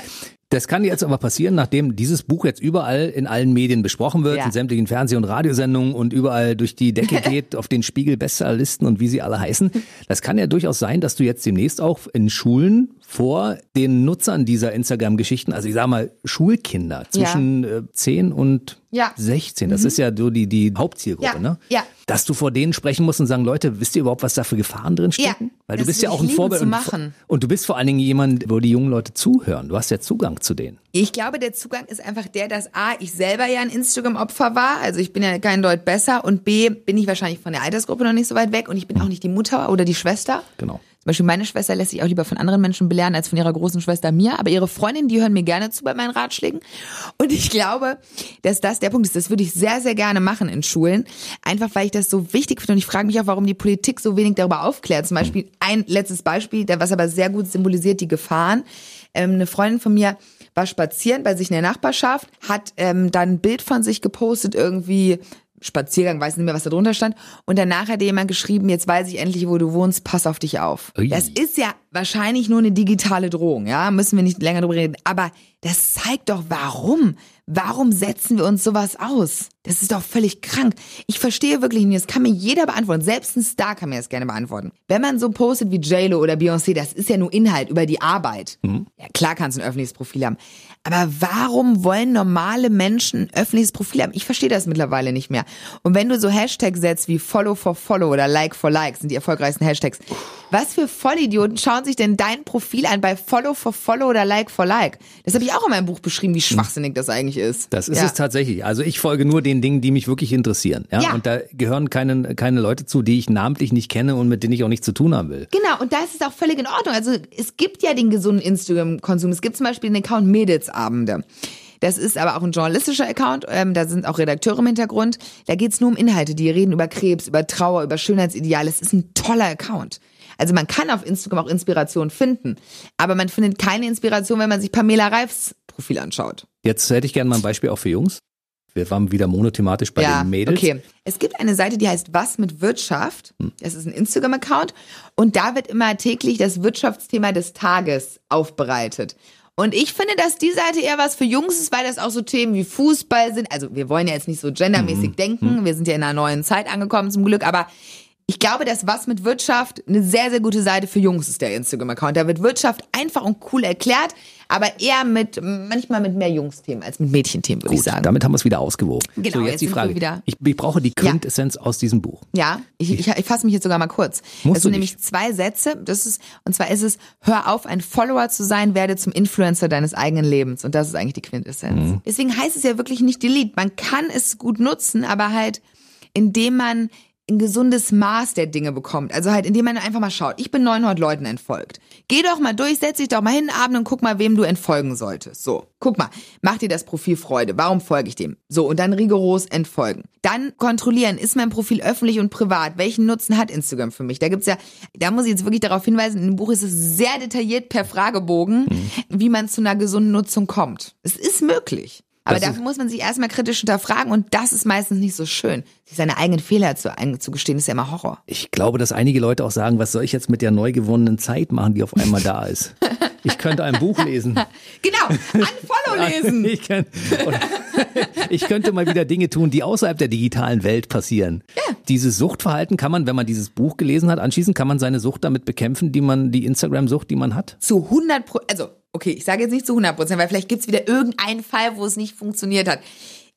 Das kann jetzt aber passieren, nachdem dieses Buch jetzt überall in allen Medien besprochen wird, Ja. in sämtlichen Fernseh- und Radiosendungen und überall durch die Decke geht, auf den Spiegel Bestsellerlisten und wie sie alle heißen. Das kann ja durchaus sein, dass du jetzt demnächst auch in Schulen vor den Nutzern dieser Instagram-Geschichten, also ich sag mal Schulkinder zwischen äh, 10 und Ja. 16, das ist ja so die, die Hauptzielgruppe, Ja, ne? ja. Dass du vor denen sprechen musst und sagen, Leute, wisst ihr überhaupt, was da für Gefahren drin stecken? Ja, Weil du das bist ja auch ein Vorbild zu und, machen. und du bist vor allen Dingen jemand, wo die jungen Leute zuhören. Du hast ja Zugang zu denen. Ich glaube, der Zugang ist einfach der, dass A, ich selber ja ein Instagram-Opfer war, also ich bin ja kein Deut besser und B, bin ich wahrscheinlich von der Altersgruppe noch nicht so weit weg und ich bin auch nicht die Mutter oder die Schwester. Genau. Zum Beispiel meine Schwester lässt sich auch lieber von anderen Menschen belehren als von ihrer großen Schwester mir. Aber ihre Freundinnen, die hören mir gerne zu bei meinen Ratschlägen. Und ich glaube, dass das der Punkt ist. Das würde ich sehr, sehr gerne machen in Schulen. Einfach, weil ich das so wichtig finde. Und ich frage mich auch, warum die Politik so wenig darüber aufklärt. Zum Beispiel ein letztes Beispiel, was aber sehr gut symbolisiert die Gefahren. Ähm, eine Freundin von mir war spazieren bei sich in der Nachbarschaft, hat ähm, dann ein Bild von sich gepostet, irgendwie Spaziergang, weiß nicht mehr, was da drunter stand. Und danach hat jemand geschrieben, jetzt weiß ich endlich, wo du wohnst, pass auf dich auf. Ui. Das ist ja wahrscheinlich nur eine digitale Drohung, ja, müssen wir nicht länger drüber reden. Aber das zeigt doch, warum. Warum setzen wir uns sowas aus? Das ist doch völlig krank. Ich verstehe wirklich nicht, das kann mir jeder beantworten. Selbst ein Star kann mir das gerne beantworten. Wenn man so postet wie JLo oder Beyoncé, das ist ja nur Inhalt über die Arbeit. Ja, klar kannst du ein öffentliches Profil haben. Aber warum wollen normale Menschen ein öffentliches Profil haben? Ich verstehe das mittlerweile nicht mehr. Und wenn du so Hashtags setzt wie Follow for Follow oder Like for Like, sind die erfolgreichsten Hashtags. Was für Vollidioten schauen sich denn dein Profil an bei Follow for Follow oder Like for Like? Das habe ich auch in meinem Buch beschrieben, wie schwachsinnig das eigentlich ist. Das ist ja. es tatsächlich. Also ich folge nur den Dingen, die mich wirklich interessieren. Ja? Ja. Und da gehören keine, keine Leute zu, die ich namentlich nicht kenne und mit denen ich auch nichts zu tun haben will. Genau, und da ist es auch völlig in Ordnung. Also es gibt ja den gesunden Instagram-Konsum. Es gibt zum Beispiel den Account Mädelsabende. Das ist aber auch ein journalistischer Account, ähm, da sind auch Redakteure im Hintergrund. Da geht's nur um Inhalte, die reden über Krebs, über Trauer, über Schönheitsideale. Es ist ein toller Account. Also man kann auf Instagram auch Inspiration finden, aber man findet keine Inspiration, wenn man sich Pamela Reifs Profil anschaut. Jetzt hätte ich gerne mal ein Beispiel auch für Jungs. Wir waren wieder monothematisch bei ja, den Mädels. okay. Es gibt eine Seite, die heißt Was mit Wirtschaft. Das ist ein Instagram-Account. Und da wird immer täglich das Wirtschaftsthema des Tages aufbereitet. Und ich finde, dass die Seite eher was für Jungs ist, weil das auch so Themen wie Fußball sind. Also wir wollen ja jetzt nicht so gendermäßig Mhm. denken. Wir sind ja in einer neuen Zeit angekommen zum Glück. Aber ich glaube, dass was mit Wirtschaft eine sehr, sehr gute Seite für Jungs ist, der Instagram-Account. Da wird Wirtschaft einfach und cool erklärt, aber eher mit, manchmal mit mehr Jungsthemen als mit Mädchenthemen, würde ich Gut, sagen. damit haben wir es wieder ausgewogen. Genau, so, jetzt, jetzt die Frage. wieder- Ich, ich brauche die Quintessenz aus diesem Buch. Ja, ich, ich, ich fasse mich jetzt sogar mal kurz. Musst das du sind nämlich zwei Sätze. Das ist, und zwar ist es, hör auf, ein Follower zu sein, werde zum Influencer deines eigenen Lebens. Und das ist eigentlich die Quintessenz. Deswegen heißt es ja wirklich nicht Delete. Man kann es gut nutzen, aber halt, indem man ein gesundes Maß der Dinge bekommt. Also halt, indem man einfach mal schaut. Ich bin 900 Leuten entfolgt. Geh doch mal durch, setz dich doch mal hin abend und guck mal, wem du entfolgen solltest. So, guck mal, mach dir das Profil Freude. Warum folge ich dem? So, und dann rigoros entfolgen. Dann kontrollieren, ist mein Profil öffentlich und privat? Welchen Nutzen hat Instagram für mich? Da gibt's ja, da muss ich jetzt wirklich darauf hinweisen, in dem Buch ist es sehr detailliert per Fragebogen, mhm. wie man zu einer gesunden Nutzung kommt. Es ist möglich. Aber das dafür muss man sich erstmal kritisch hinterfragen und das ist meistens nicht so schön. Sich seine eigenen Fehler zu, einzugestehen, ist ja immer Horror. Ich glaube, dass einige Leute auch sagen, was soll ich jetzt mit der neu gewonnenen Zeit machen, die auf einmal da ist? Ich könnte ein Buch lesen. genau, Unfollow lesen. ich, kann, ich könnte mal wieder Dinge tun, die außerhalb der digitalen Welt passieren. Ja. Dieses Suchtverhalten kann man, wenn man dieses Buch gelesen hat, anschließend kann man seine Sucht damit bekämpfen, die man, die Instagram-Sucht, die man hat. Zu 100 Prozent, also okay, ich sage jetzt nicht zu 100 Prozent, weil vielleicht gibt's wieder irgendeinen Fall, wo es nicht funktioniert hat.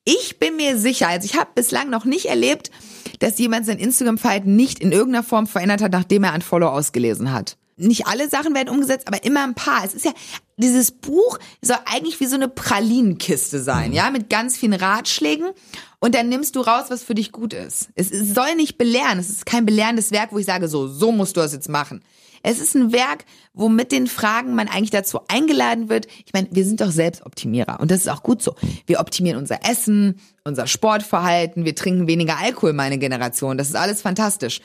Ich bin mir sicher, also ich habe bislang noch nicht erlebt, dass jemand sein Instagram-Verhalten nicht in irgendeiner Form verändert hat, nachdem er ein Follow ausgelesen hat nicht alle Sachen werden umgesetzt, aber immer ein paar. Es ist ja, dieses Buch soll eigentlich wie so eine Pralinenkiste sein, ja, mit ganz vielen Ratschlägen. Und dann nimmst du raus, was für dich gut ist. Es soll nicht belehren. Es ist kein belehrendes Werk, wo ich sage, so, so musst du das jetzt machen. Es ist ein Werk, wo mit den Fragen man eigentlich dazu eingeladen wird. Ich meine, wir sind doch Selbstoptimierer und das ist auch gut so. Wir optimieren unser Essen, unser Sportverhalten, wir trinken weniger Alkohol, meine Generation. Das ist alles fantastisch.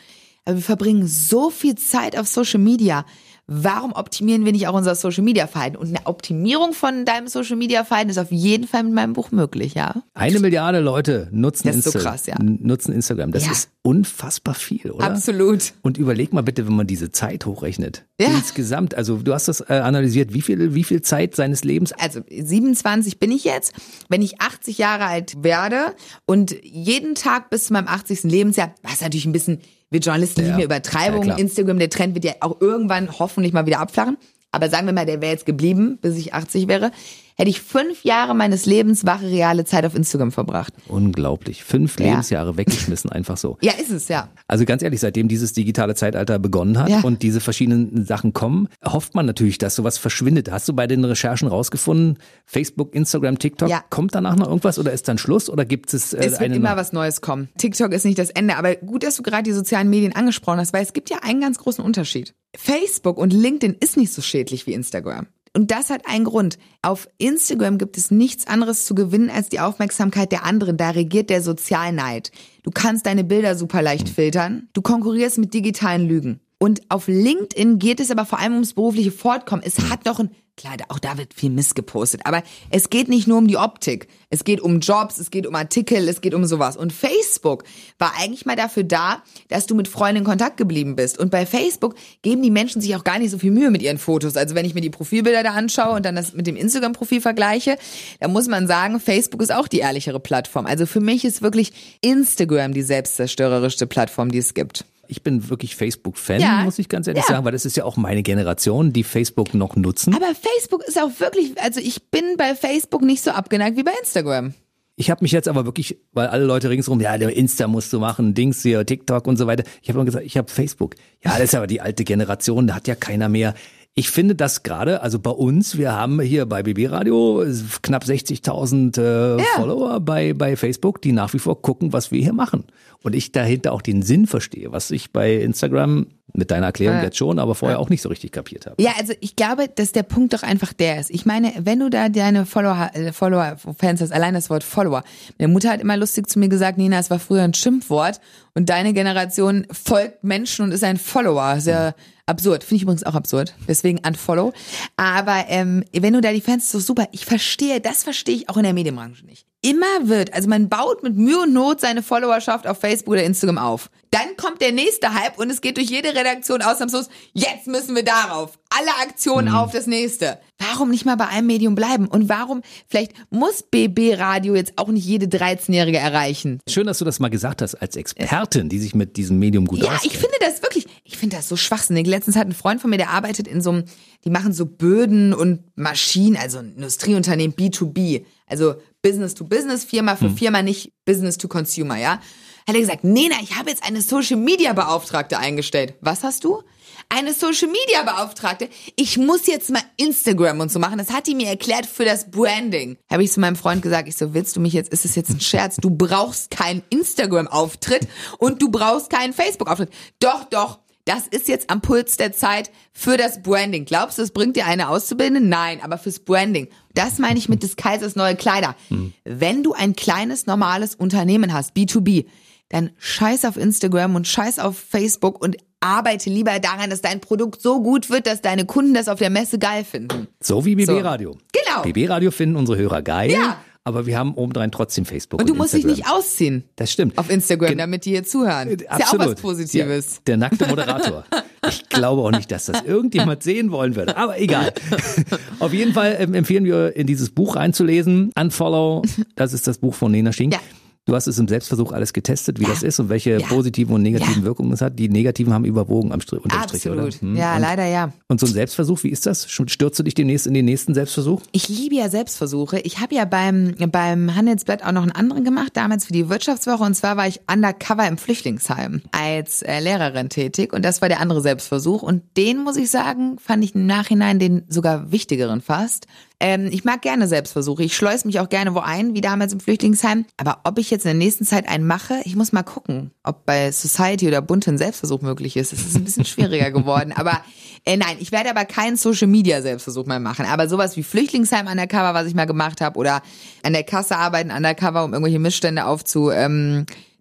Aber wir verbringen so viel Zeit auf Social Media. Warum optimieren wir nicht auch unser Social Media Verhalten? Und eine Optimierung von deinem Social Media Verhalten ist auf jeden Fall mit meinem Buch möglich, ja? Eine Milliarde Leute nutzen, das ist so krass, ja. nutzen Instagram. Das ja. ist unfassbar viel, oder? Absolut. Und überleg mal bitte, wenn man diese Zeit hochrechnet. Ja. Insgesamt, also du hast das äh, analysiert, wie viel, wie viel Zeit seines Lebens? Also 27 bin ich jetzt. Wenn ich 80 Jahre alt werde und jeden Tag bis zu meinem 80. Lebensjahr, was natürlich ein bisschen wir Journalisten ja. lieben ja Übertreibung. Ja, Instagram, der Trend wird ja auch irgendwann hoffentlich mal wieder abflachen. Aber sagen wir mal, der wäre jetzt geblieben, bis ich 80 wäre hätte ich fünf Jahre meines Lebens wache reale Zeit auf Instagram verbracht. Unglaublich. Fünf ja. Lebensjahre weggeschmissen, einfach so. Ja, ist es, ja. Also ganz ehrlich, seitdem dieses digitale Zeitalter begonnen hat ja. und diese verschiedenen Sachen kommen, hofft man natürlich, dass sowas verschwindet. Hast du bei den Recherchen rausgefunden, Facebook, Instagram, TikTok, ja. kommt danach noch irgendwas oder ist dann Schluss oder gibt es äh, Es wird immer was Neues kommen. TikTok ist nicht das Ende, aber gut, dass du gerade die sozialen Medien angesprochen hast, weil es gibt ja einen ganz großen Unterschied. Facebook und LinkedIn ist nicht so schädlich wie Instagram. Und das hat einen Grund. Auf Instagram gibt es nichts anderes zu gewinnen als die Aufmerksamkeit der anderen. Da regiert der Sozialneid. Du kannst deine Bilder super leicht filtern. Du konkurrierst mit digitalen Lügen. Und auf LinkedIn geht es aber vor allem ums berufliche Fortkommen. Es hat doch ein Klar, auch da wird viel Mist gepostet. Aber es geht nicht nur um die Optik. Es geht um Jobs, es geht um Artikel, es geht um sowas. Und Facebook war eigentlich mal dafür da, dass du mit Freunden in Kontakt geblieben bist. Und bei Facebook geben die Menschen sich auch gar nicht so viel Mühe mit ihren Fotos. Also wenn ich mir die Profilbilder da anschaue und dann das mit dem Instagram-Profil vergleiche, dann muss man sagen, Facebook ist auch die ehrlichere Plattform. Also für mich ist wirklich Instagram die selbstzerstörerischste Plattform, die es gibt ich bin wirklich Facebook-Fan, ja. muss ich ganz ehrlich ja. sagen, weil das ist ja auch meine Generation, die Facebook noch nutzen. Aber Facebook ist auch wirklich, also ich bin bei Facebook nicht so abgeneigt wie bei Instagram. Ich habe mich jetzt aber wirklich, weil alle Leute ringsherum, ja, der Insta musst du machen, Dings hier, TikTok und so weiter. Ich habe immer gesagt, ich habe Facebook. Ja, das ist aber die alte Generation, da hat ja keiner mehr. Ich finde das gerade, also bei uns, wir haben hier bei BB Radio knapp 60.000 äh, ja. Follower bei, bei Facebook, die nach wie vor gucken, was wir hier machen. Und ich dahinter auch den Sinn verstehe, was ich bei Instagram mit deiner Erklärung ja. jetzt schon, aber vorher auch nicht so richtig kapiert habe. Ja, also ich glaube, dass der Punkt doch einfach der ist. Ich meine, wenn du da deine Follower, äh, Follower, Fans hast, allein das Wort Follower. Meine Mutter hat immer lustig zu mir gesagt, Nina, es war früher ein Schimpfwort und deine Generation folgt Menschen und ist ein Follower. Sehr mhm. Absurd. Finde ich übrigens auch absurd. Deswegen unfollow. Aber ähm, wenn du da die Fans so super, ich verstehe, das verstehe ich auch in der Medienbranche nicht immer wird, also man baut mit Mühe und Not seine Followerschaft auf Facebook oder Instagram auf. Dann kommt der nächste Hype und es geht durch jede Redaktion ausnahmslos. Jetzt müssen wir darauf. Alle Aktionen mhm. auf das nächste. Warum nicht mal bei einem Medium bleiben? Und warum, vielleicht muss BB Radio jetzt auch nicht jede 13-Jährige erreichen? Schön, dass du das mal gesagt hast als Expertin, die sich mit diesem Medium gut ja, auskennt. Ja, ich finde das wirklich, ich finde das so schwachsinnig. Letztens hat ein Freund von mir, der arbeitet in so einem, die machen so Böden und Maschinen, also Industrieunternehmen B2B. Also Business to Business, Firma für hm. Firma, nicht Business to Consumer, ja? Hat er gesagt, Nena, ich habe jetzt eine Social Media Beauftragte eingestellt. Was hast du? eine Social Media Beauftragte. Ich muss jetzt mal Instagram und so machen. Das hat die mir erklärt für das Branding. Habe ich zu meinem Freund gesagt, ich so, willst du mich jetzt, ist es jetzt ein Scherz? Du brauchst keinen Instagram Auftritt und du brauchst keinen Facebook Auftritt. Doch, doch. Das ist jetzt am Puls der Zeit für das Branding. Glaubst du, es bringt dir eine Auszubildende? Nein, aber fürs Branding. Das meine ich mit des Kaisers neue Kleider. Hm. Wenn du ein kleines, normales Unternehmen hast, B2B, dann scheiß auf Instagram und scheiß auf Facebook und arbeite lieber daran, dass dein Produkt so gut wird, dass deine Kunden das auf der Messe geil finden. So wie BB Radio. Genau. BB Radio finden unsere Hörer geil. Ja. Aber wir haben obendrein trotzdem Facebook. Und du und musst dich Instagram. nicht ausziehen. Das stimmt. Auf Instagram, Gen- damit die hier zuhören. Ist ja auch was Positives. Ja, der nackte Moderator. Ich glaube auch nicht, dass das irgendjemand sehen wollen würde. Aber egal. Auf jeden Fall ähm, empfehlen wir, in dieses Buch reinzulesen. Unfollow, das ist das Buch von Nena Schink. Ja. Du hast es im Selbstversuch alles getestet, wie Ja. das ist und welche Ja. positiven und negativen Ja. Wirkungen es hat. Die negativen haben überwogen am Str unterm Strich, oder? Absolut. Hm. Ja, und, leider ja. und so ein Selbstversuch, wie ist das? Stürzt du dich demnächst in den nächsten Selbstversuch? Ich liebe ja Selbstversuche. Ich habe ja beim, beim Handelsblatt auch noch einen anderen gemacht, damals für die Wirtschaftswoche. Und zwar war ich undercover im Flüchtlingsheim als äh, Lehrerin tätig. Und das war der andere Selbstversuch. Und den, muss ich sagen, fand ich im Nachhinein den sogar wichtigeren fast. Ähm, ich mag gerne Selbstversuche. Ich schleus mich auch gerne wo ein, wie damals im Flüchtlingsheim. Aber ob ich jetzt in der nächsten Zeit einen mache, ich muss mal gucken, ob bei Society oder Bund ein Selbstversuch möglich ist. Es ist ein bisschen schwieriger geworden. Aber äh, nein, ich werde aber keinen Social Media Selbstversuch mehr machen. Aber sowas wie Flüchtlingsheim undercover, was ich mal gemacht habe, oder an der Kasse arbeiten undercover, um irgendwelche Missstände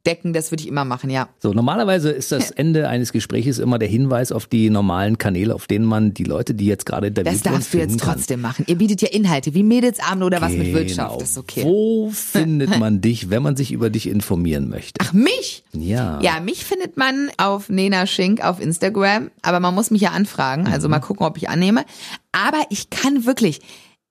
aufzudecken, das würde ich immer machen, ja. So, normalerweise ist das Ende eines Gespräches immer der Hinweis auf die normalen Kanäle, auf denen man die Leute, die jetzt gerade interviewt Das darfst du jetzt finden kann. trotzdem machen. Ihr bietet ja Inhalte wie Mädelsabende oder was mit Genau. Wirtschaft. Das ist okay. Wo findet man dich, wenn man sich über dich informieren möchte? Ach, mich? Ja. Ja, mich findet man auf Nena Schink auf Instagram, aber man muss mich ja anfragen, also Mhm. mal gucken, ob ich annehme. Aber ich kann wirklich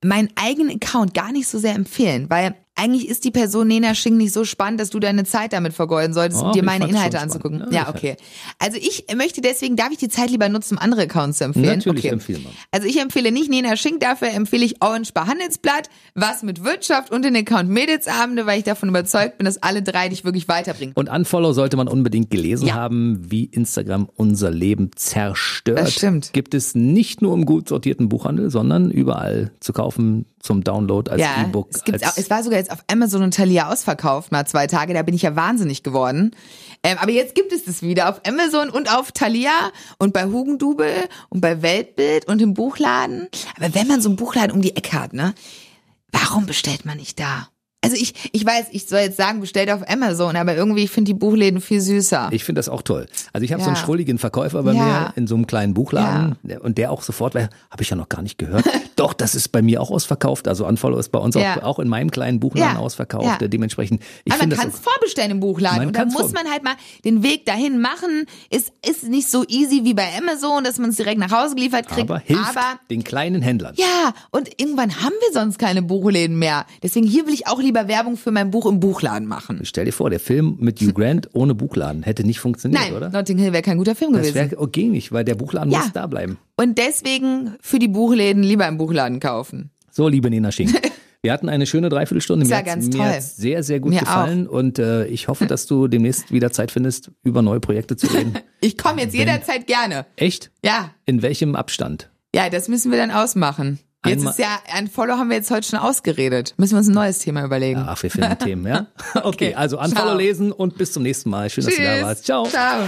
meinen eigenen Account gar nicht so sehr empfehlen, weil eigentlich ist die Person Nena Schink nicht so spannend, dass du deine Zeit damit vergeuden solltest, Oh, um dir meine Inhalte anzugucken. spannend. Ja, okay. Also ich möchte deswegen, darf ich die Zeit lieber nutzen, um andere Accounts zu empfehlen? Natürlich okay. empfehle man. Also ich empfehle nicht Nena Schink, dafür empfehle ich Orange Bar Handelsblatt, was mit Wirtschaft und den Account Mädelsabende, weil ich davon überzeugt bin, dass alle drei dich wirklich weiterbringen. Und Unfollow sollte man unbedingt gelesen Ja. haben, wie Instagram unser Leben zerstört. Das stimmt. Gibt es nicht nur im gut sortierten Buchhandel, sondern überall zu kaufen zum Download als Ja, E-Book. es, gibt's als auch, es war sogar jetzt auf Amazon und Thalia ausverkauft, mal zwei Tage, da bin ich ja wahnsinnig geworden. Ähm, aber jetzt gibt es das wieder auf Amazon und auf Thalia und bei Hugendubel und bei Weltbild und im Buchladen. Aber wenn man so einen Buchladen um die Ecke hat, ne, warum bestellt man nicht da? Also ich, ich weiß, ich soll jetzt sagen, bestellt auf Amazon, aber irgendwie, ich finde die Buchläden viel süßer. Ich finde das auch toll. Also ich habe so einen Ja. schrulligen Verkäufer bei Ja. mir in so einem kleinen Buchladen der- und der auch sofort, habe ich ja noch gar nicht gehört. Doch, das ist bei mir auch ausverkauft. Also Unfollow ist bei uns Ja. auch, auch in meinem kleinen Buchladen Ja. ausverkauft. Ja. Dementsprechend, ich Aber man kann das es vorbestellen im Buchladen und da muss man halt mal den Weg dahin machen. Ist ist nicht so easy wie bei Amazon, dass man es direkt nach Hause geliefert kriegt. aber hilft aber den kleinen Händlern. ja, und irgendwann haben wir sonst keine Buchläden mehr. Deswegen hier will ich auch lieber Werbung für mein Buch im Buchladen machen. Stell dir vor, der Film mit Hugh Grant ohne Buchladen hätte nicht funktioniert, Nein, oder? Notting Hill wäre kein guter Film Das gewesen. wäre okay nicht, weil der Buchladen muss da bleiben. Und deswegen für die Buchläden lieber im Buchladen kaufen. So, liebe Nena Schink. Wir hatten eine schöne Dreiviertelstunde. Das Mir war hat's- ganz mir toll. sehr, sehr gut Mir gefallen und äh, ich hoffe, dass du demnächst wieder Zeit findest, über neue Projekte zu reden. Ich komme jetzt jederzeit gerne. Echt? Ja, In welchem Abstand? ja, das müssen wir dann ausmachen. Jetzt Einmal- ist ja, ein Follow haben wir jetzt heute schon ausgeredet. Müssen wir uns ein neues Thema überlegen. Ach, wir finden Themen, ja? Okay, Okay. also Unfollow Ciao. lesen und bis zum nächsten Mal. Schön, dass du da warst. Ciao. Ciao.